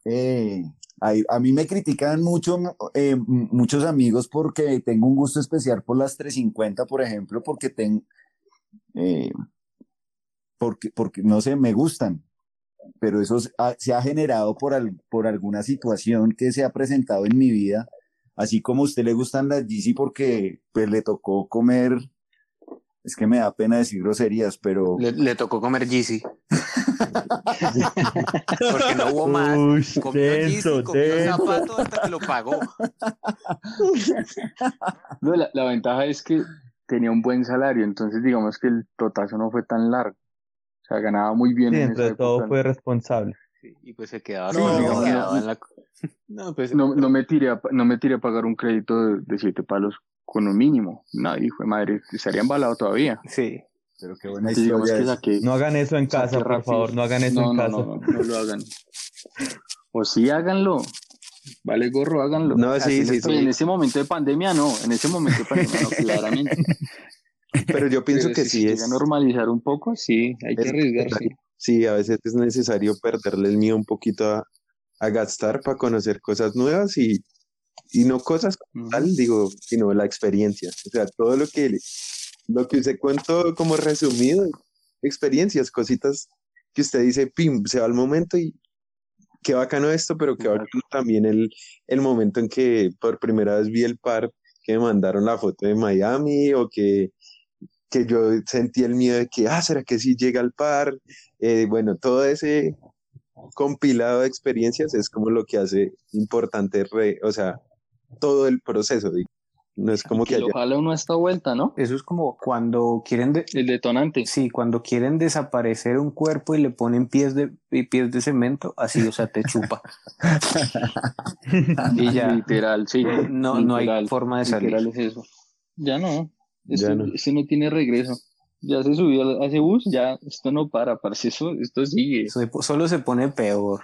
Speaker 6: eh, ahí- a mí me critican mucho, eh, muchos amigos porque tengo un gusto especial por las 350, por ejemplo, porque tengo, porque, porque no sé, me gustan. Pero eso se ha, se ha generado por, al- por alguna situación que se ha presentado en mi vida. Así como a usted le gustan las Yeezy porque pues le tocó comer, es que me da pena decir groserías, pero
Speaker 3: Le, le tocó comer Yeezy. Porque no hubo más.
Speaker 1: Ush,
Speaker 3: Comió
Speaker 1: denso,
Speaker 3: Yeezy, comió
Speaker 1: denso.
Speaker 3: zapato hasta que lo pagó.
Speaker 4: No, la, la ventaja es que tenía un buen salario, entonces digamos que el totazo no fue tan largo. O sea, ganaba muy bien
Speaker 1: Sí,
Speaker 4: en
Speaker 1: de todo
Speaker 4: época.
Speaker 1: fue responsable.
Speaker 3: Sí, y pues se quedaba,
Speaker 6: No,
Speaker 3: se
Speaker 6: no,
Speaker 3: quedaba
Speaker 4: no.
Speaker 3: en la... No, pues
Speaker 4: No, no me tiré a, no me tiré a pagar un crédito de, de siete palos con un mínimo. No, hijo de madre, estaría embalado todavía.
Speaker 3: sí.
Speaker 6: pero qué buena historia
Speaker 4: que saqué,
Speaker 1: No hagan eso en casa, por
Speaker 4: rápido.
Speaker 1: favor, no hagan eso
Speaker 4: no,
Speaker 1: en
Speaker 4: no,
Speaker 1: casa.
Speaker 4: no, no, no lo hagan. O sí, háganlo. Vale, gorro, háganlo.
Speaker 2: No,
Speaker 4: Así
Speaker 2: sí, sí.
Speaker 4: En ese momento de pandemia, no. En ese momento de pandemia, no, claramente.
Speaker 2: Pero yo pienso
Speaker 4: Pero
Speaker 2: que
Speaker 4: si
Speaker 2: sí es.
Speaker 4: normalizar un poco, sí, hay que
Speaker 2: es
Speaker 4: arriesgarse.
Speaker 2: Sí, a veces es necesario perderle el miedo un poquito a, a gastar para conocer cosas nuevas y, y no cosas como tal, digo, sino la experiencia. O sea, todo lo que, lo que usted contó como resumido, experiencias, cositas que usted dice, pim, se va al momento y qué bacano esto, pero qué bacano también el, el momento en que por primera vez vi el par que me mandaron la foto de Miami o que, que yo sentí el miedo de que, ah, ¿será que sí llega al par? Eh, bueno, todo ese compilado de experiencias es como lo que hace importante, re- o sea, todo el proceso. No es como que
Speaker 4: Que lo
Speaker 2: haya...
Speaker 4: uno a esta vuelta, ¿no?
Speaker 3: Eso es como cuando quieren de-
Speaker 4: El detonante.
Speaker 3: sí, cuando quieren desaparecer un cuerpo y le ponen pies de y pies de cemento, así, o sea, te chupa. y ya
Speaker 4: Literal, sí.
Speaker 3: no, no hay forma de salir.
Speaker 4: literal es eso. Ya no.
Speaker 2: Ya
Speaker 4: Esto,
Speaker 2: no.
Speaker 4: esto no tiene regreso. Ya se subió a ese bus, ya esto no para, parce, eso, esto sigue.
Speaker 3: So- Solo se pone peor.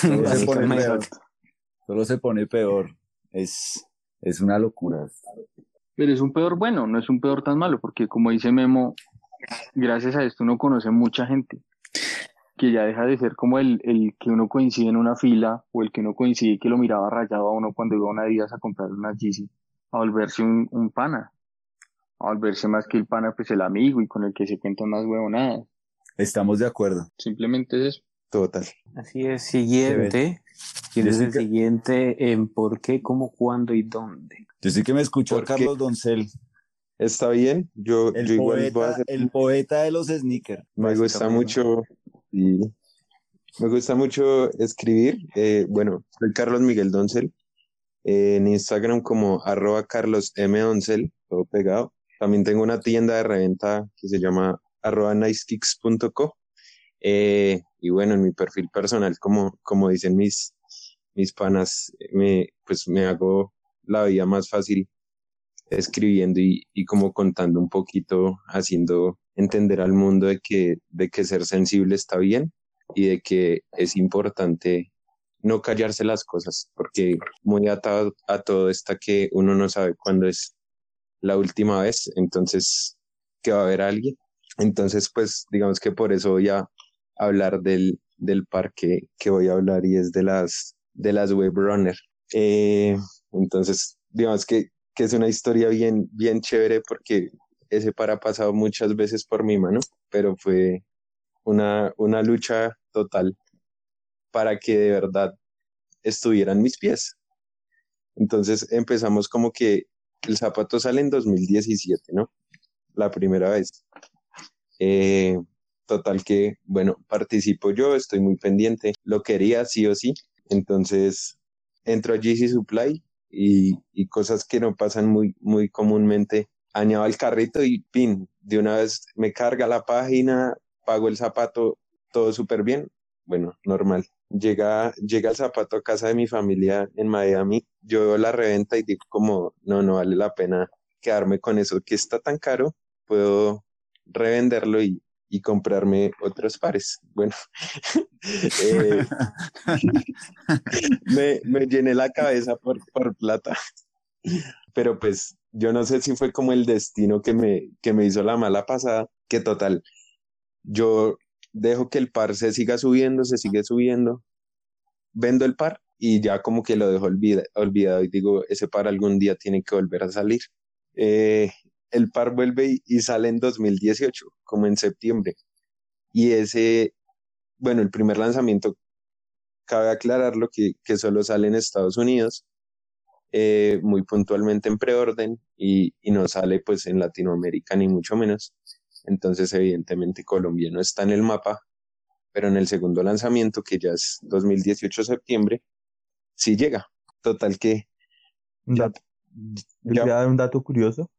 Speaker 6: Solo se pone peor. Solo se pone peor. Es, es una locura.
Speaker 4: Pero es un peor bueno, no es un peor tan malo, porque como dice Memo, gracias a esto uno conoce mucha gente, que ya deja de ser como el, el que uno coincide en una fila, o el que uno coincide que lo miraba rayado a uno cuando iba a una Adidas a comprar una Yeezy, a volverse un, un pana, a volverse más que el pana, pues el amigo y con el que se cuentan más huevonadas.
Speaker 6: Estamos de acuerdo.
Speaker 4: Simplemente es eso.
Speaker 2: Total.
Speaker 3: Así es, siguiente. ¿Quién es el siguiente en por qué, cómo, cuándo y dónde?
Speaker 6: Yo sí que me escuchó. Carlos Doncel,
Speaker 2: Está bien, yo,
Speaker 6: el
Speaker 2: yo igual voy a
Speaker 6: poeta,
Speaker 2: hacer...
Speaker 6: el poeta de los sneakers.
Speaker 2: Me gusta
Speaker 3: básicamente.
Speaker 2: mucho, y me gusta mucho escribir. Eh, bueno, soy Carlos Miguel Doncel, eh, en Instagram como arroba Carlos M. Doncel, todo pegado. También tengo una tienda de reventa que se llama arroba nicekicks.co. Eh, y bueno, en mi perfil personal, como, como dicen mis, mis panas, me, pues me hago la vida más fácil escribiendo y, y como contando un poquito, haciendo entender al mundo de que, de que ser sensible está bien y de que es importante no callarse las cosas, porque muy atado a todo está que uno no sabe cuándo es la última vez, entonces que va a haber alguien. Entonces, pues digamos que por eso voy a hablar del, del parque que voy a hablar y es de las, de las web runner. Eh, entonces, digamos que, que es una historia bien, bien chévere porque ese par ha pasado muchas veces por mi mano, pero fue una, una lucha total para que de verdad estuvieran mis pies. Entonces empezamos como que el zapato sale en 2017, ¿no? La primera vez. Eh, total que, bueno, participo yo, estoy muy pendiente, lo quería sí o sí. Entonces entro a GC Supply y, y cosas que no pasan muy, muy comúnmente. Añado al carrito y pin, de una vez me carga la página, pago el zapato, todo súper bien. Bueno, normal. Llega, llega el zapato a casa de mi familia en Miami, yo veo la reventa y digo como, no, no vale la pena quedarme con eso que está tan caro, puedo revenderlo y, y comprarme otros pares. Bueno, eh, me, me, llené la cabeza por, por plata, pero pues yo no sé si fue como el destino que me, que me hizo la mala pasada, que total, yo dejo que el par se siga subiendo, se sigue subiendo, vendo el par y ya como que lo dejo olvidado y digo, ese par algún día tiene que volver a salir. Eh, el par vuelve y, sale en 2018, como en septiembre. Y ese, bueno, el primer lanzamiento, cabe aclararlo que, que solo sale en Estados Unidos, eh, muy puntualmente en preorden y, y no sale pues en Latinoamérica ni mucho menos. Entonces, evidentemente, Colombia no está en el mapa, pero en el segundo lanzamiento, que ya es 2018 septiembre, sí llega. Total que...
Speaker 1: Ya, voy a dar un dato curioso.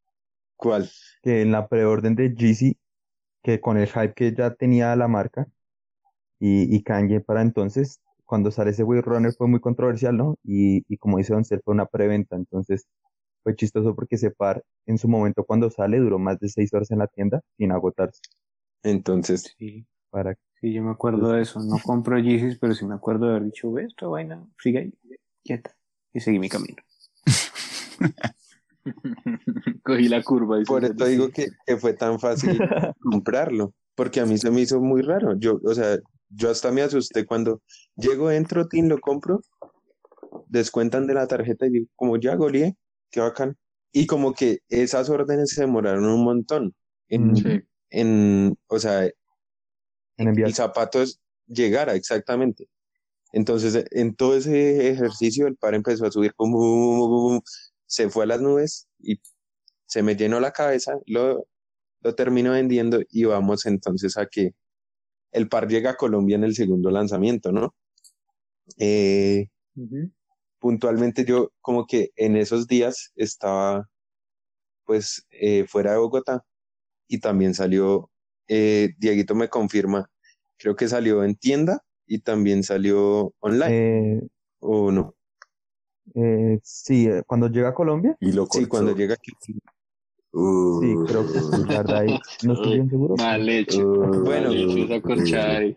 Speaker 2: ¿Cuál?
Speaker 1: Que en la preorden de Jeezy, que con el hype que ya tenía la marca y, y Kanye para entonces, cuando sale ese Wave Runner fue muy controversial, ¿no? Y, y como dice Don fue una preventa, entonces fue chistoso porque ese par en su momento cuando sale duró más de seis horas en la tienda sin agotarse.
Speaker 2: Entonces,
Speaker 3: sí, para sí, yo me acuerdo de eso. No compro Yeezys, pero sí me acuerdo de haber dicho, ve, esta vaina, sigue ahí, quieta. Y seguí mi camino.
Speaker 4: Cogí la curva. Y
Speaker 2: Por eso digo que, que fue tan fácil comprarlo, porque a mí se me hizo muy raro. Yo, o sea, yo hasta me asusté cuando llego, entro, Tin, lo compro, descuentan de la tarjeta y digo, como ya goleé, qué bacán. Y como que esas órdenes se demoraron un montón en,
Speaker 4: Sí.
Speaker 2: en o sea,
Speaker 1: En enviar.
Speaker 2: el zapato es llegara exactamente. Entonces, en todo ese ejercicio, el par empezó a subir, pum, se fue a las nubes y se me llenó la cabeza, lo, lo termino vendiendo y vamos entonces a que el par llega a Colombia en el segundo lanzamiento, ¿no? Eh. Puntualmente yo como que en esos días estaba pues eh, fuera de Bogotá y también salió, eh, Dieguito me confirma, creo que salió en tienda y también salió online,
Speaker 1: Eh,
Speaker 2: ¿o no?
Speaker 1: eh, sí, cuando llega a Colombia,
Speaker 6: Y lo
Speaker 2: Sí, cuando llega aquí.
Speaker 6: Uh,
Speaker 1: sí, creo que sí, la verdad, ahí no estoy bien seguro.
Speaker 4: Mal hecho.
Speaker 6: uh,
Speaker 2: Bueno,
Speaker 4: Mal hecho.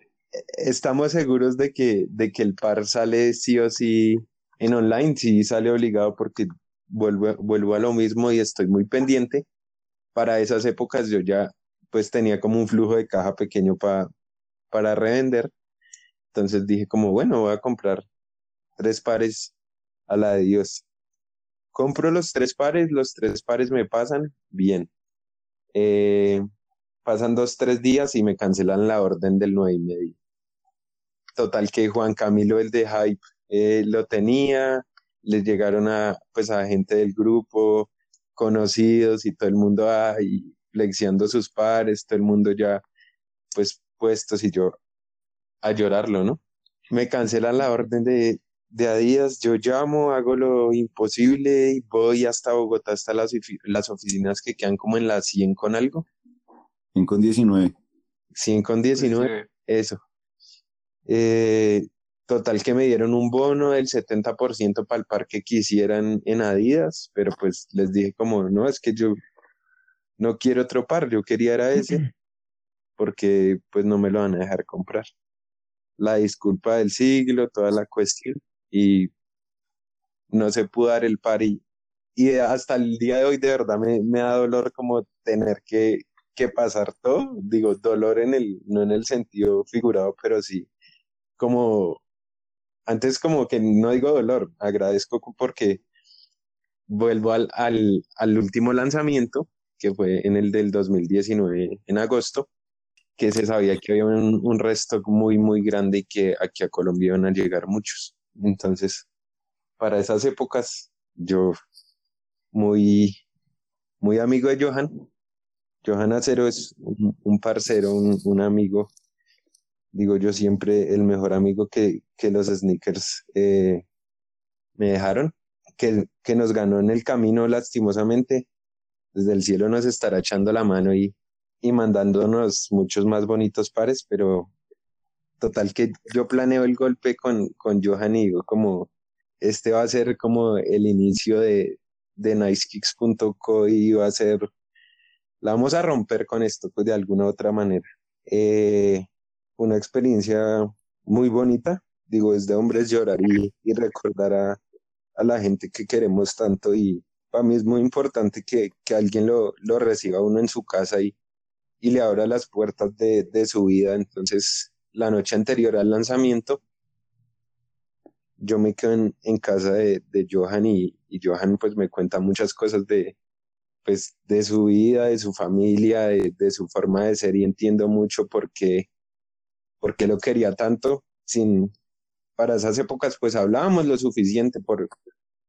Speaker 2: Estamos seguros de que, de que el par sale sí o sí en online, sí sale obligado porque vuelvo, vuelvo a lo mismo y estoy muy pendiente. Para esas épocas yo ya pues tenía como un flujo de caja pequeño pa- para revender. Entonces dije como, bueno, voy a comprar tres pares a la de Dios. Compro los tres pares, los tres pares me pasan bien. Eh, pasan dos, tres días y me cancelan la orden del nueve y medio. Total que Juan Camilo, el de Hype, eh, lo tenía, les llegaron a, pues, a gente del grupo, conocidos y todo el mundo ahí flexiando sus pares, todo el mundo ya, pues, puestos y yo a llorarlo, ¿no? Me cancelan la orden de, de Adidas, yo llamo, hago lo imposible y voy hasta Bogotá, hasta las, las oficinas que quedan como en la 100 con algo,
Speaker 6: 100 con 19.
Speaker 2: 100 con 19. Eso. Eh, total que me dieron un bono del 70% para el par que quisieran en Adidas, pero pues les dije como, no, es que yo no quiero otro par, yo quería era ese, porque pues no me lo van a dejar comprar. La disculpa del siglo, toda la cuestión, y no se pudo dar el par y, y hasta el día de hoy de verdad me, me da dolor como tener que, que pasar todo, digo, dolor en el, no en el sentido figurado, pero sí como, antes como que no digo dolor, agradezco porque vuelvo al, al, al último lanzamiento, que fue en el del 2019, en agosto, que se sabía que había un, un resto muy, muy grande y que aquí a Colombia iban a llegar muchos. Entonces, para esas épocas, yo muy, muy amigo de Johan. Johan Acero es un, un parcero, un, un amigo digo yo siempre, el mejor amigo que, que los sneakers eh, me dejaron, que, que nos ganó en el camino lastimosamente. Desde el cielo nos estará echando la mano y, y mandándonos muchos más bonitos pares, pero total que yo planeo el golpe con, con Johan y digo como, este va a ser como el inicio de, de nicekicks.co y va a ser, la vamos a romper con esto, pues de alguna u otra manera. Eh, una experiencia muy bonita. Digo, es de hombres llorar y, y recordar a, a, la gente que queremos tanto y para mí es muy importante que, que alguien lo, lo, reciba uno en su casa y, y le abra las puertas de, de, su vida. Entonces, la noche anterior al lanzamiento, yo me quedo en, en casa de, de Johan y, y, Johan pues me cuenta muchas cosas de, pues, de su vida, de su familia, de, de su forma de ser y entiendo mucho por qué porque lo quería tanto, sin, para esas épocas pues hablábamos lo suficiente por,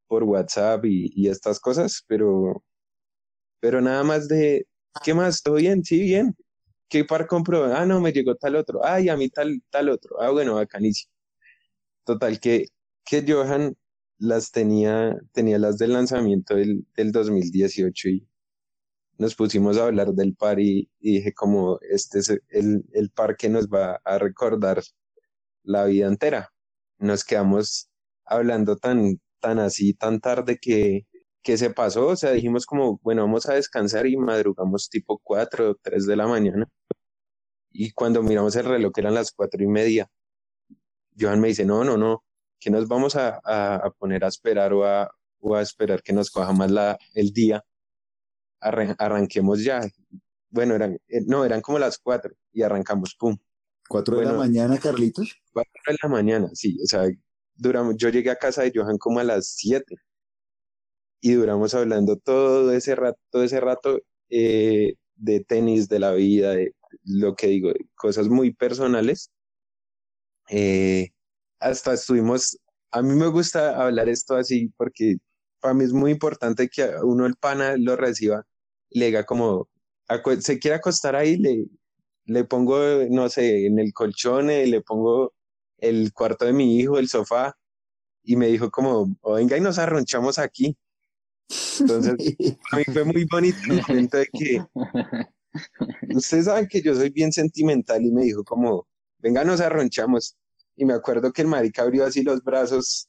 Speaker 2: por WhatsApp y, y estas cosas, pero, pero nada más de, ¿qué más? ¿Todo bien? Sí, bien. ¿Qué par compró? Ah, no, me llegó tal otro. Ay, a mí tal, tal otro. Ah, bueno, bacanísimo. Total, que, que Johan las tenía, tenía las del lanzamiento del, del 2018 y nos pusimos a hablar del par y, y dije como este es el, el, par que nos va a recordar la vida entera. Nos quedamos hablando tan, tan así, tan tarde que, que se pasó, o sea, dijimos como, bueno, vamos a descansar y madrugamos tipo cuatro o tres de la mañana. Y cuando miramos el reloj eran las cuatro y media. Johan me dice, no, no, no, que nos vamos a, a, a poner a esperar o a, o a esperar que nos coja más la, el día arranquemos ya. Bueno, eran, eh, no, eran como las cuatro y arrancamos, pum.
Speaker 6: ¿Cuatro de la mañana, Carlitos?
Speaker 2: Cuatro de la mañana, sí, o sea, duramos, yo llegué a casa de Johan como a las siete y duramos hablando todo ese rato, todo ese rato eh, de tenis, de la vida, de lo que digo, cosas muy personales. Eh, hasta estuvimos, a mí me gusta hablar esto así porque para mí es muy importante que uno el pana lo reciba le diga como, se quiere acostar ahí, le, le pongo, no sé, en el colchón, eh, le pongo el cuarto de mi hijo, el sofá, y me dijo como, oh, venga y nos arronchamos aquí. Entonces, a mí fue muy bonito el momento de que, ustedes saben que yo soy bien sentimental y me dijo como, venga, nos arronchamos. Y me acuerdo que el marica abrió así los brazos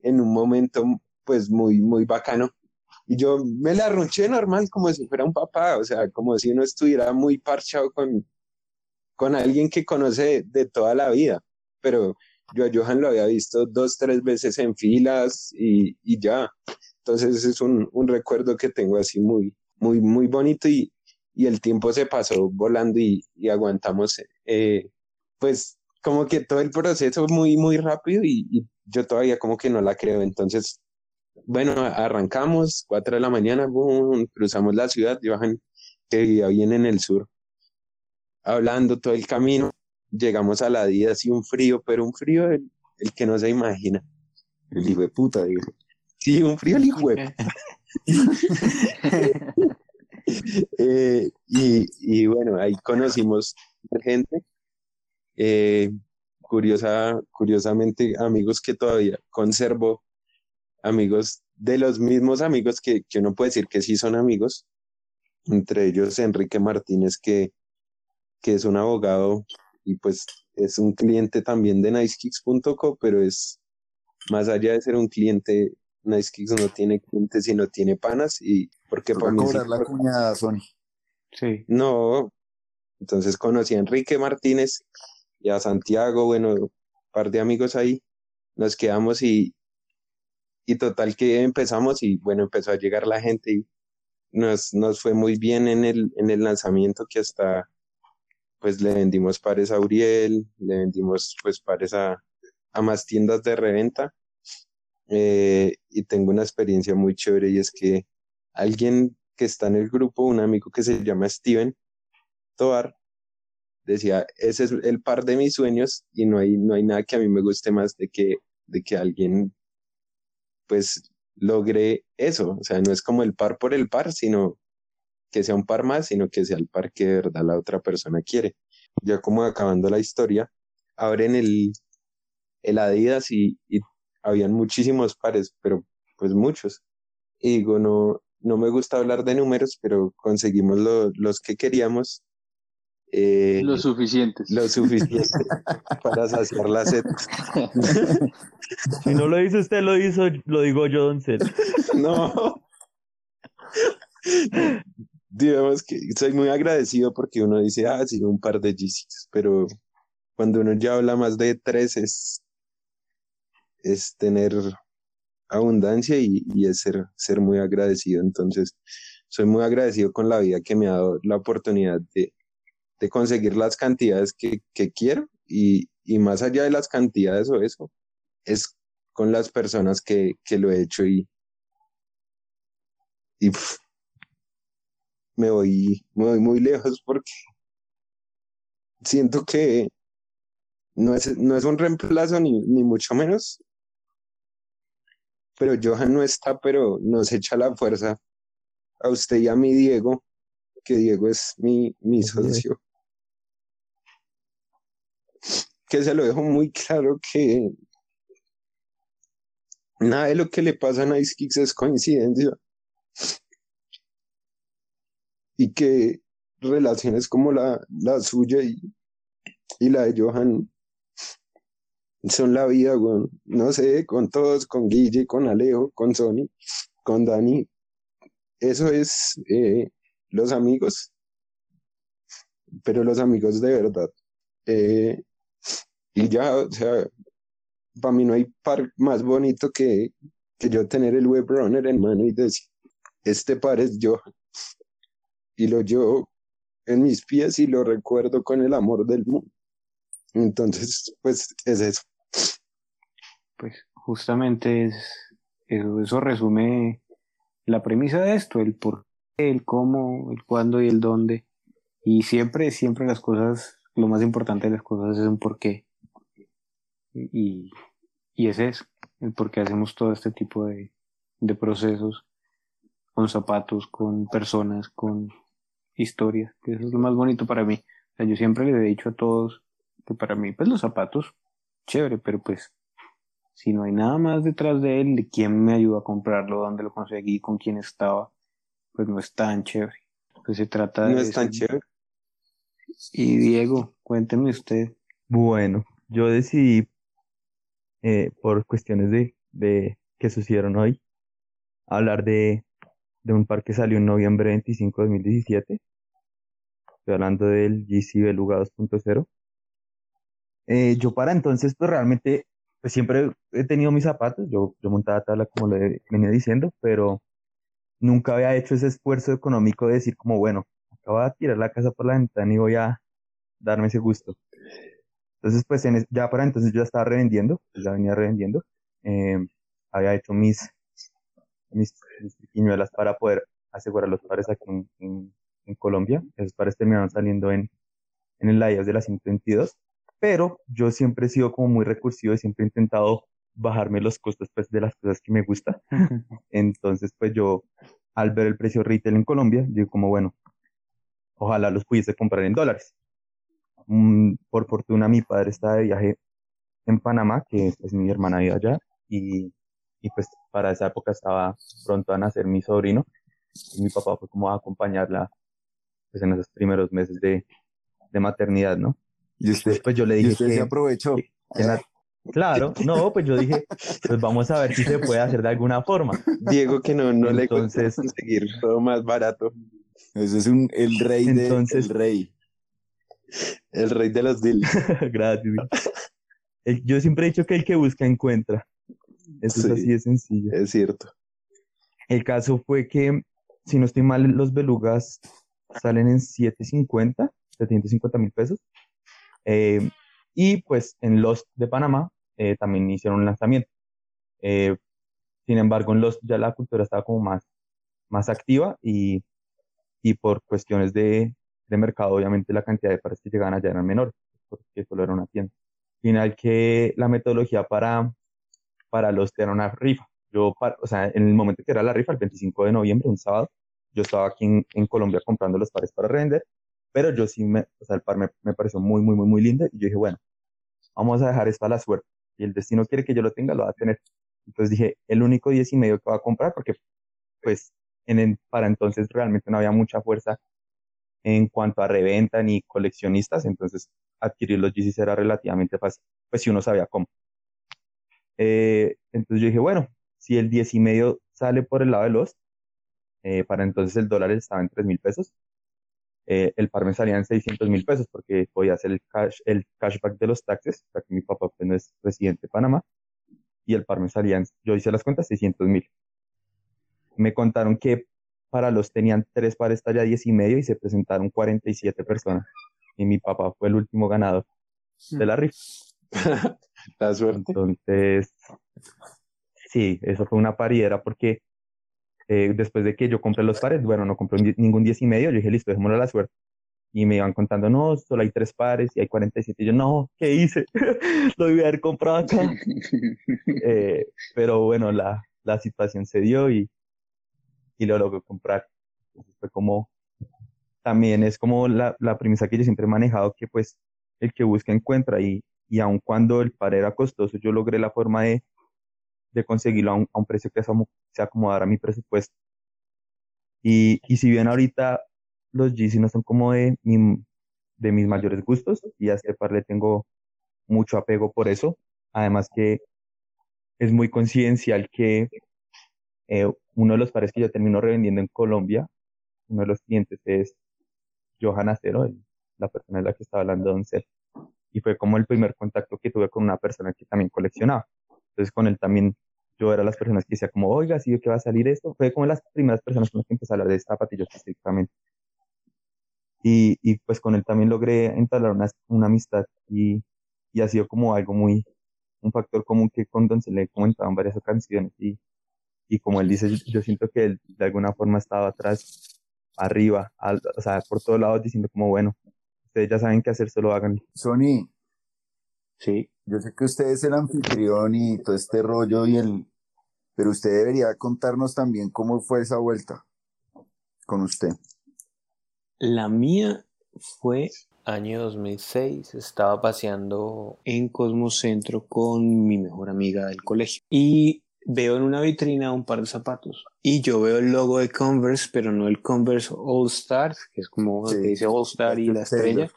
Speaker 2: en un momento, pues muy, muy bacano. Y yo me la arronché normal, como si fuera un papá, o sea, como si uno estuviera muy parchado con, con alguien que conoce de toda la vida. Pero yo a Johan lo había visto dos, tres veces en filas y, y ya. Entonces es un, un, recuerdo que tengo así muy, muy, muy bonito y, y el tiempo se pasó volando y, y aguantamos, eh, pues como que todo el proceso muy, muy rápido y, y yo todavía como que no la creo. Entonces bueno, arrancamos, 4 de la mañana, boom, cruzamos la ciudad, Johan, que vivía bien en el sur, hablando todo el camino, llegamos a la día así un frío, pero un frío el, el que no se imagina.
Speaker 6: El hijo de puta, digo.
Speaker 2: Sí, un frío el hijo de eh, y, y, bueno, ahí conocimos gente, eh, curiosa, curiosamente amigos que todavía conservo amigos de los mismos amigos que, que uno puede decir que sí son amigos, entre ellos Enrique Martínez, que, que es un abogado y pues es un cliente también de nicekicks.co, pero es más allá de ser un cliente, Nicekicks no tiene clientes, sino tiene panas y porque
Speaker 6: para cobrar la cuñada, Sony.
Speaker 2: Sí. No, entonces conocí a Enrique Martínez y a Santiago, bueno, un par de amigos ahí, nos quedamos y, y total que empezamos y bueno, empezó a llegar la gente y nos, nos fue muy bien en el, en el lanzamiento que hasta pues le vendimos pares a Uriel, le vendimos pues pares a, a más tiendas de reventa eh, y tengo una experiencia muy chévere y es que alguien que está en el grupo, un amigo que se llama Steven Toar, decía, ese es el par de mis sueños y no hay, no hay nada que a mí me guste más de que, de que alguien pues logre eso. O sea, no es como el par por el par, sino que sea un par más, sino que sea el par que de verdad la otra persona quiere. Ya como acabando la historia, abren el, el Adidas y, y habían muchísimos pares, pero pues muchos. Y digo, no, no me gusta hablar de números, pero conseguimos lo- los que queríamos. Eh,
Speaker 4: Lo suficientes.
Speaker 2: lo suficiente para saciar la sed.
Speaker 1: Si no lo dice usted, lo hizo, lo digo yo, Don Cel.
Speaker 2: No. Digamos que soy muy agradecido porque uno dice, ah, sí, un par de Yeezys, pero cuando uno ya habla más de tres es, es tener abundancia y, y es ser, ser muy agradecido. Entonces, soy muy agradecido con la vida que me ha dado la oportunidad de, de conseguir las cantidades que, que quiero y, y más allá de las cantidades o eso, es con las personas que, que lo he hecho y, y me voy, me voy muy lejos porque siento que no es, no es un reemplazo ni, ni mucho menos, pero Johan no está, pero nos echa la fuerza a usted y a mi Diego, que Diego es mi, mi socio. Que se lo dejo muy claro que nada de lo que le pasa a Nice Kicks es coincidencia. Y que relaciones como la, la suya y, y la de Johan son la vida, weón. No sé, con todos, con Guille, con Alejo, con Sony, con Dani. Eso es eh, los amigos, pero los amigos de verdad. Eh, y ya, o sea, para mí no hay par más bonito que, que yo tener el web runner en mano y decir, este par es yo. Y lo llevo en mis pies y lo recuerdo con el amor del mundo. Entonces, pues es eso.
Speaker 3: Pues justamente es, eso, eso resume la premisa de esto, el por el cómo, el cuándo y el dónde. Y siempre, siempre las cosas, lo más importante de las cosas es un por qué. Y, y es eso, el por qué hacemos todo este tipo de, de procesos con zapatos, con personas, con historias, que eso es lo más bonito para mí. O sea, yo siempre les he dicho a todos que para mí, pues los zapatos, chévere, pero pues si no hay nada más detrás de él, de quién me ayudó a comprarlo, dónde lo conseguí, con quién estaba, pues no es tan chévere. Pues se trata de
Speaker 2: No es tan chévere.
Speaker 3: Y Diego, cuénteme usted.
Speaker 1: Bueno, yo decidí, eh, por cuestiones de, de que sucedieron hoy, hablar de, de un par que salió en noviembre 25 de 2017. Estoy hablando del GC Beluga 2.0. Eh, yo para entonces, pues realmente, pues siempre he tenido mis zapatos. Yo, yo montaba tabla como le venía diciendo, pero nunca había hecho ese esfuerzo económico de decir como, bueno, acabo de tirar la casa por la ventana y voy a darme ese gusto. Entonces, pues en ya para entonces yo ya estaba revendiendo, pues ya venía revendiendo. Eh, había hecho mis, mis, mis para poder asegurar los pares aquí en, Colombia. Esos pares terminaron saliendo en, en el Live de la 122. Pero yo siempre he sido como muy recursivo y siempre he intentado bajarme los costos pues, de las cosas que me gustan. Entonces, pues yo, al ver el precio retail en Colombia, digo como, bueno, ojalá los pudiese comprar en dólares. Mm, por fortuna, mi padre está de viaje en Panamá, que pues mi hermana vive allá, y, y pues para esa época estaba pronto a nacer mi sobrino, y mi papá fue como a acompañarla pues en esos primeros meses de, de maternidad, ¿no?
Speaker 6: Y usted,
Speaker 1: pues yo le
Speaker 6: y
Speaker 1: dije
Speaker 6: usted se
Speaker 1: que,
Speaker 6: aprovechó.
Speaker 1: Claro, no, pues yo dije, pues vamos a ver si se puede hacer de alguna forma.
Speaker 2: Diego que no, no le
Speaker 1: Entonces-
Speaker 2: conseguir todo más barato.
Speaker 6: Eso es un, el rey de,
Speaker 1: Entonces-
Speaker 6: el rey.
Speaker 2: El rey de los deals.
Speaker 1: Gracias. El- yo siempre he dicho que el que busca encuentra. Eso
Speaker 2: Sí.
Speaker 1: es así de sencillo.
Speaker 2: Es cierto.
Speaker 1: El caso fue que, si no estoy mal, los belugas salen en 750, 750 mil pesos. Eh, y pues en los de Panamá eh, también hicieron un lanzamiento. Eh, sin embargo, en los ya la cultura estaba como más, más activa y, y por cuestiones de, de mercado, obviamente la cantidad de pares que llegaban allá eran menores, porque solo era una tienda. Final que la metodología para, para los era una rifa. Yo, o sea, en el momento que era la rifa, el 25 de noviembre, un sábado, yo estaba aquí en, en Colombia comprando los pares para render, pero yo sí me, o sea, el par me, me pareció muy, muy, muy, muy lindo y yo dije, bueno, vamos a dejar esto a la suerte. Y el destino quiere que yo lo tenga, lo va a tener. Entonces dije, el único 10 y medio que va a comprar, porque pues en para entonces realmente no había mucha fuerza en cuanto a reventa ni coleccionistas, entonces adquirir los GCs era relativamente fácil, pues si uno sabía cómo. Eh, entonces yo dije, bueno, si el 10 y medio sale por el lado de los, eh, para entonces el dólar estaba en 3 mil pesos, eh, el par me salía en 600 mil pesos porque podía hacer el, cash, el cashback de los taxes, ya que mi papá pues, no es residente de Panamá, y el par me salía, en, yo hice las cuentas, 600 mil. Me contaron que para los tenían tres pares talla 10 y medio y se presentaron 47 personas. Y mi papá fue el último ganador de la rifa.
Speaker 2: la suerte.
Speaker 1: Entonces, sí, eso fue una pariera porque eh, después de que yo compré los pares, bueno, no compré ningún 10 y medio, yo dije, listo, dejémoslo a la suerte. Y me iban contando, no, solo hay tres pares y hay 47. Y yo, no, ¿qué hice? lo iba a haber comprado acá. eh, pero bueno, la, la situación se dio y, y lo logré comprar. Entonces fue como, también es como la, la premisa que yo siempre he manejado, que pues el que busca encuentra y, y aun cuando el par era costoso, yo logré la forma de, de conseguirlo a un, a un precio que se acomodara a mi presupuesto. Y, y si bien ahorita los GC no son como de, de mis mayores gustos y a este par le tengo mucho apego por eso. Además que es muy coincidencial que eh, uno de los pares que yo termino revendiendo en Colombia, uno de los clientes es Johan Acero, la persona de la que estaba hablando, Don Cel. Y fue como el primer contacto que tuve con una persona que también coleccionaba. Entonces con él también yo era las personas que decía como, oiga, ¿sí que va a salir esto? Fue como las primeras personas con las que empecé a hablar de zapatillas específicamente. Y, y pues con él también logré entablar una, una amistad y, y ha sido como algo muy, un factor común que con Don se le comentaban varias canciones y, y como él dice, yo siento que él de alguna forma estaba atrás, arriba, al, o sea, por todos lados diciendo como, bueno, ustedes ya saben qué hacer, solo hagan.
Speaker 6: Sony.
Speaker 3: Sí.
Speaker 6: Yo sé que usted es el anfitrión y todo este rollo y el, pero usted debería contarnos también cómo fue esa vuelta con usted.
Speaker 3: La mía fue año 2006. Estaba paseando en Cosmocentro con mi mejor amiga del colegio y veo en una vitrina un par de zapatos y yo veo el logo de Converse, pero no el Converse All Stars, que es como sí, que dice All Star y la estrella,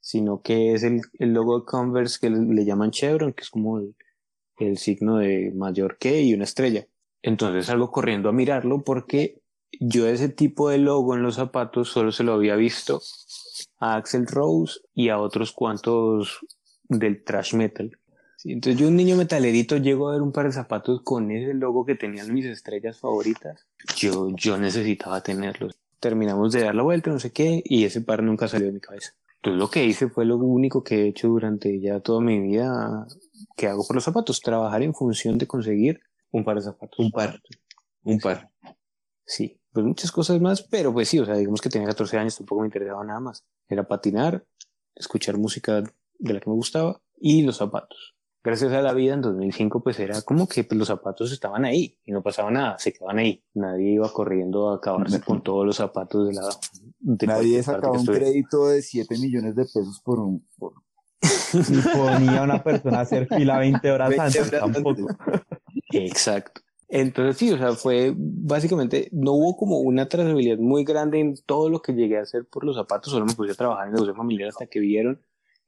Speaker 3: sino que es el, el logo de Converse que le, llaman Chevron, que es como el, el signo de mayor que y una estrella. Entonces salgo corriendo a mirarlo porque yo ese tipo de logo en los zapatos solo se lo había visto a Axel Rose y a otros cuantos del trash metal. Entonces yo un niño metalerito llego a ver un par de zapatos con ese logo que tenían mis estrellas favoritas. Yo, yo necesitaba tenerlos. Terminamos de dar la vuelta, no sé qué, y ese par nunca salió de mi cabeza. Entonces lo que hice fue lo único que he hecho durante ya toda mi vida que hago por los zapatos, trabajar en función de conseguir un par de zapatos.
Speaker 2: Un par. Un par.
Speaker 3: Sí, pues muchas cosas más, pero pues sí, o sea, digamos que tenía 14 años, tampoco me interesaba nada más. Era patinar, escuchar música de la que me gustaba y los zapatos. Gracias a la vida en 2005 pues era como que pues, los zapatos estaban ahí y no pasaba nada, se quedaban ahí. Nadie iba corriendo a acabarse con todos los zapatos de la...
Speaker 6: De Nadie sacaba un crédito de 7 millones de pesos por un... Por...
Speaker 1: Ni ponía a una persona a hacer fila 20 horas 20 antes, horas tampoco.
Speaker 3: Exacto. Entonces sí, o sea, fue básicamente, no hubo como una trazabilidad muy grande en todo lo que llegué a hacer por los zapatos, solo me puse a trabajar en negocio familiar hasta que vieron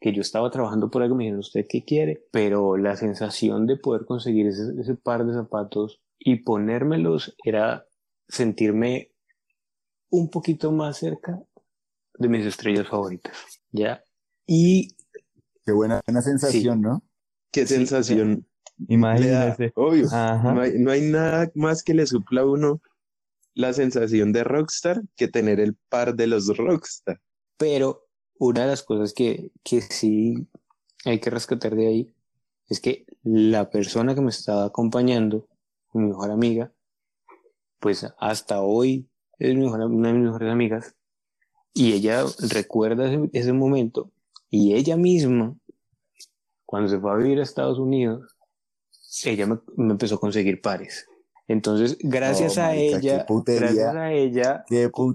Speaker 3: que yo estaba trabajando por algo, me dijeron, ¿usted qué quiere? Pero la sensación de poder conseguir ese, ese par de zapatos y ponérmelos era sentirme un poquito más cerca de mis estrellas favoritas, ¿ya? Y...
Speaker 6: Qué buena, buena sensación,
Speaker 2: sí.
Speaker 6: ¿no?
Speaker 2: Qué
Speaker 3: sí,
Speaker 2: sensación.
Speaker 1: Imagínese.
Speaker 2: Obvio. No hay, no hay, nada más que le supla a uno la sensación de rockstar que tener el par de los rockstar.
Speaker 3: Pero una de las cosas que, que sí hay que rescatar de ahí es que la persona que me estaba acompañando, mi mejor amiga, pues hasta hoy es mi mejor, una de mis mejores amigas, Y ella recuerda ese, momento y ella misma, cuando se fue a vivir a Estados Unidos, ella me empezó a conseguir pares. Entonces, gracias a
Speaker 6: marica,
Speaker 3: ella,
Speaker 6: putería.
Speaker 3: gracias a ella,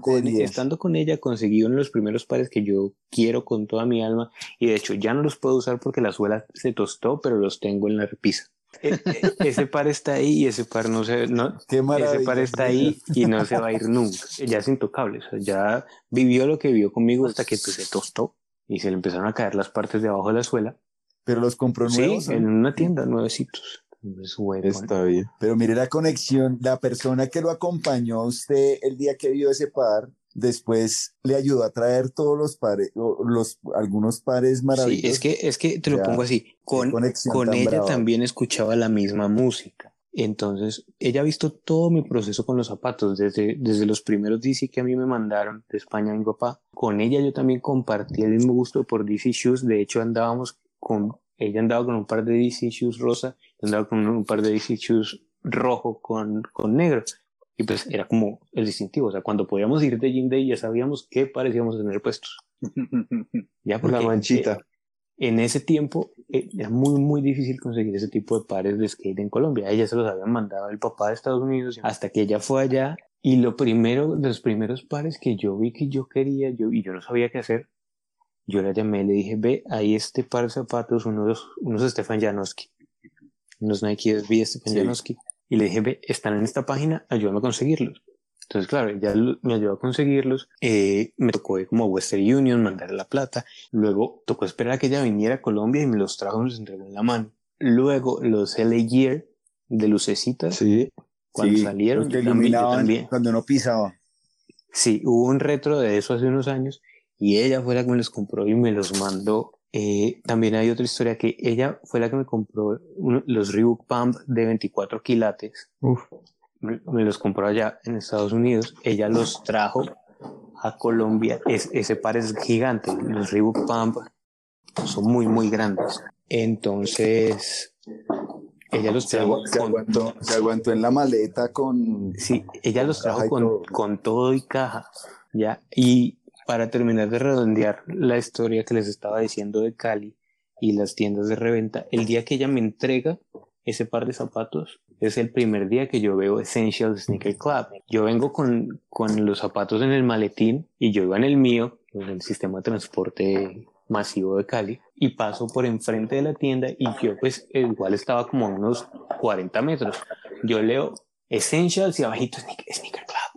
Speaker 3: con- estando con ella conseguí uno de los primeros pares que yo quiero con toda mi alma y de hecho ya no los puedo usar porque la suela se tostó, pero los tengo en la repisa. E- e- ese par está ahí y ese par no se, no,
Speaker 6: Qué
Speaker 3: ese par está ahí y no se va a ir nunca. Ya es intocable. O sea, ya vivió lo que vivió conmigo hasta que pues, se tostó y se le empezaron a caer las partes de abajo de la suela.
Speaker 6: Pero los compró
Speaker 3: Sí,
Speaker 6: nuevos. ¿no?
Speaker 3: en una tienda, nuevecitos. Es bueno.
Speaker 2: Está bien.
Speaker 6: Pero mire la conexión, la persona que lo acompañó a usted el día que vio ese par, después le ayudó a traer todos los pares, los, algunos pares
Speaker 3: Sí,
Speaker 6: maravillosos.
Speaker 3: es que, es que te lo
Speaker 6: Ya,
Speaker 3: pongo así. Con, con ella
Speaker 6: brava.
Speaker 3: también escuchaba la misma música. Entonces, ella ha visto todo mi proceso con los zapatos, desde, desde los primeros DC que a mí me mandaron de España a mi papá. Con ella yo también compartí el mismo gusto por DC Shoes. De hecho, andábamos con, ella andaba con un par de DC Shoes rosa, andaba con un par de DC Shoes rojo con, con negro. Y pues era como el distintivo. O sea, cuando podíamos ir de Jean Day ya sabíamos qué parecíamos tener puestos. Ya porque,
Speaker 2: La manchita.
Speaker 3: eh, en ese tiempo eh, era muy, muy difícil conseguir ese tipo de pares de skate en Colombia. A ella se los habían mandado el papá de Estados Unidos hasta que ella fue allá. Y lo primero, los primeros pares que yo vi que yo quería, yo, y yo no sabía qué hacer, yo la llamé y le dije, ve, ahí este par de zapatos, unos, unos Stefan Janowski, unos Nike SB Stefan
Speaker 6: Sí.
Speaker 3: Janowski. Y le dije, ve, están en esta página, ayúdame a conseguirlos. Entonces, claro, ella me ayudó a conseguirlos. Eh, me tocó ir como a Western Union, mandar la plata. Luego tocó esperar a que ella viniera a Colombia y me los trajo y me los entregó en la mano. Luego los LA Gear de lucecitas,
Speaker 2: Sí.
Speaker 3: cuando
Speaker 6: Sí,
Speaker 3: salieron, yo también, yo
Speaker 6: iluminaban
Speaker 3: también.
Speaker 6: cuando no pisaba.
Speaker 3: Sí, hubo un retro de eso hace unos años y ella fue la que me los compró y me los mandó. Eh, también hay otra historia que ella fue la que me compró uno- los Reebok Pump de 24 quilates.
Speaker 1: Uf,
Speaker 3: Me, me los compró allá en Estados Unidos. Ella los trajo a Colombia. Es, ese par es gigante. Los Reebok Pump son muy, muy grandes. Entonces, ella los
Speaker 6: Se,
Speaker 3: trajo
Speaker 6: se
Speaker 3: con,
Speaker 6: aguantó, se aguantó en la maleta con...
Speaker 3: Sí, ella los trajo con,
Speaker 6: todo.
Speaker 3: con todo y caja, ¿ya? Y para terminar de redondear la historia que les estaba diciendo de Cali y las tiendas de reventa, el día que ella me entrega ese par de zapatos es el primer día que yo veo Essential Sneaker Club. Yo vengo con, con los zapatos en el maletín y yo iba en el mío, en el sistema de transporte masivo de Cali, y paso por enfrente de la tienda y yo pues igual estaba como a unos 40 metros. Yo leo Essentials y abajito Sneaker, Sneaker Club.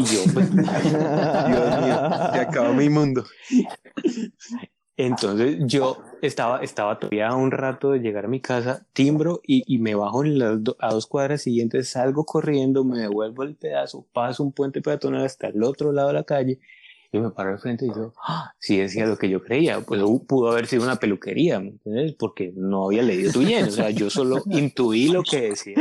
Speaker 3: Y yo pues...
Speaker 2: Dios mío, se acabó mi mundo.
Speaker 3: Entonces yo estaba, estaba todavía a un rato de llegar a mi casa, timbro y, y me bajo en las do- a dos cuadras siguientes, salgo corriendo, me devuelvo el pedazo, paso un puente peatonal hasta el otro lado de la calle y me paro al frente y yo, ah, sí decía lo que yo creía, pues pudo haber sido una peluquería, ¿me entiendes? Porque no había leído tu bien, o sea, yo solo intuí lo que decía.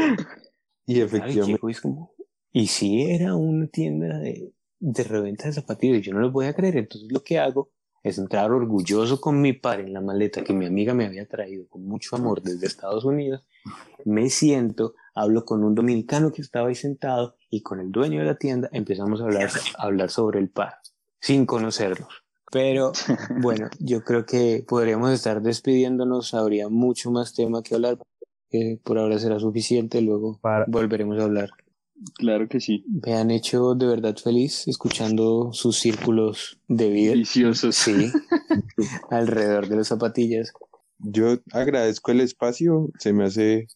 Speaker 2: Y efectivamente,
Speaker 3: llego y es como- y sí era una tienda de, de reventa de zapatillas, yo no lo podía creer, entonces lo que hago es entrar orgulloso con mi par en la maleta que mi amiga me había traído con mucho amor desde Estados Unidos, me siento, hablo con un dominicano que estaba ahí sentado y con el dueño de la tienda empezamos a hablar, a hablar sobre el par, sin conocerlos. Pero bueno, yo creo que podríamos estar despidiéndonos, habría mucho más tema que hablar, que por ahora será suficiente, luego
Speaker 1: para,
Speaker 3: volveremos a hablar.
Speaker 4: Claro que sí.
Speaker 3: Me han hecho de verdad feliz escuchando sus círculos de vida.
Speaker 4: Viciosos.
Speaker 3: Sí, alrededor de las zapatillas.
Speaker 2: yo agradezco el espacio, se me hace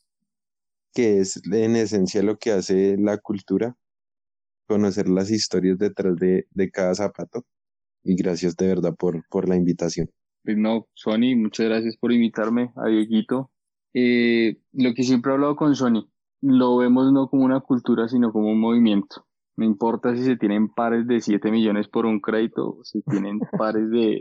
Speaker 2: que es en esencia lo que hace la cultura, conocer las historias detrás de, de cada zapato. Y gracias de verdad por, por la invitación.
Speaker 4: Pues no, Sony, muchas gracias por invitarme a Dieguito. Eh, lo que siempre he hablado con Sony, lo vemos no como una cultura, sino como un movimiento. No importa si se tienen pares de 7 millones por un crédito, si tienen pares de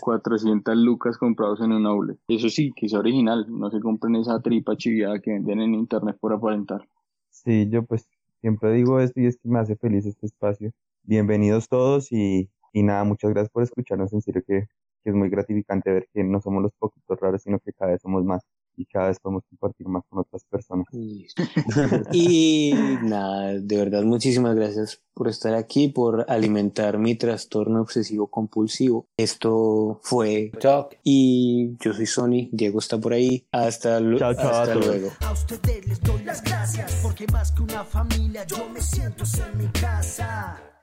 Speaker 4: 400 lucas comprados en un outlet. Eso sí, que sea original, no se compren esa tripa chiviada que venden en internet por aparentar.
Speaker 1: sí, yo pues siempre digo esto y es que me hace feliz este espacio. Bienvenidos todos y, y nada, muchas gracias por escucharnos, en serio que, que es muy gratificante ver que no somos los poquitos raros, sino que cada vez somos más. Y cada vez podemos compartir más con otras personas.
Speaker 3: Y nada, de verdad, muchísimas gracias por estar aquí, por alimentar mi trastorno obsesivo compulsivo. Esto fue Talk y yo soy Sony, Diego está por ahí. Hasta,
Speaker 1: Chao, chao
Speaker 3: hasta luego.
Speaker 5: A ustedes les doy las gracias porque más que una familia yo me siento en mi casa.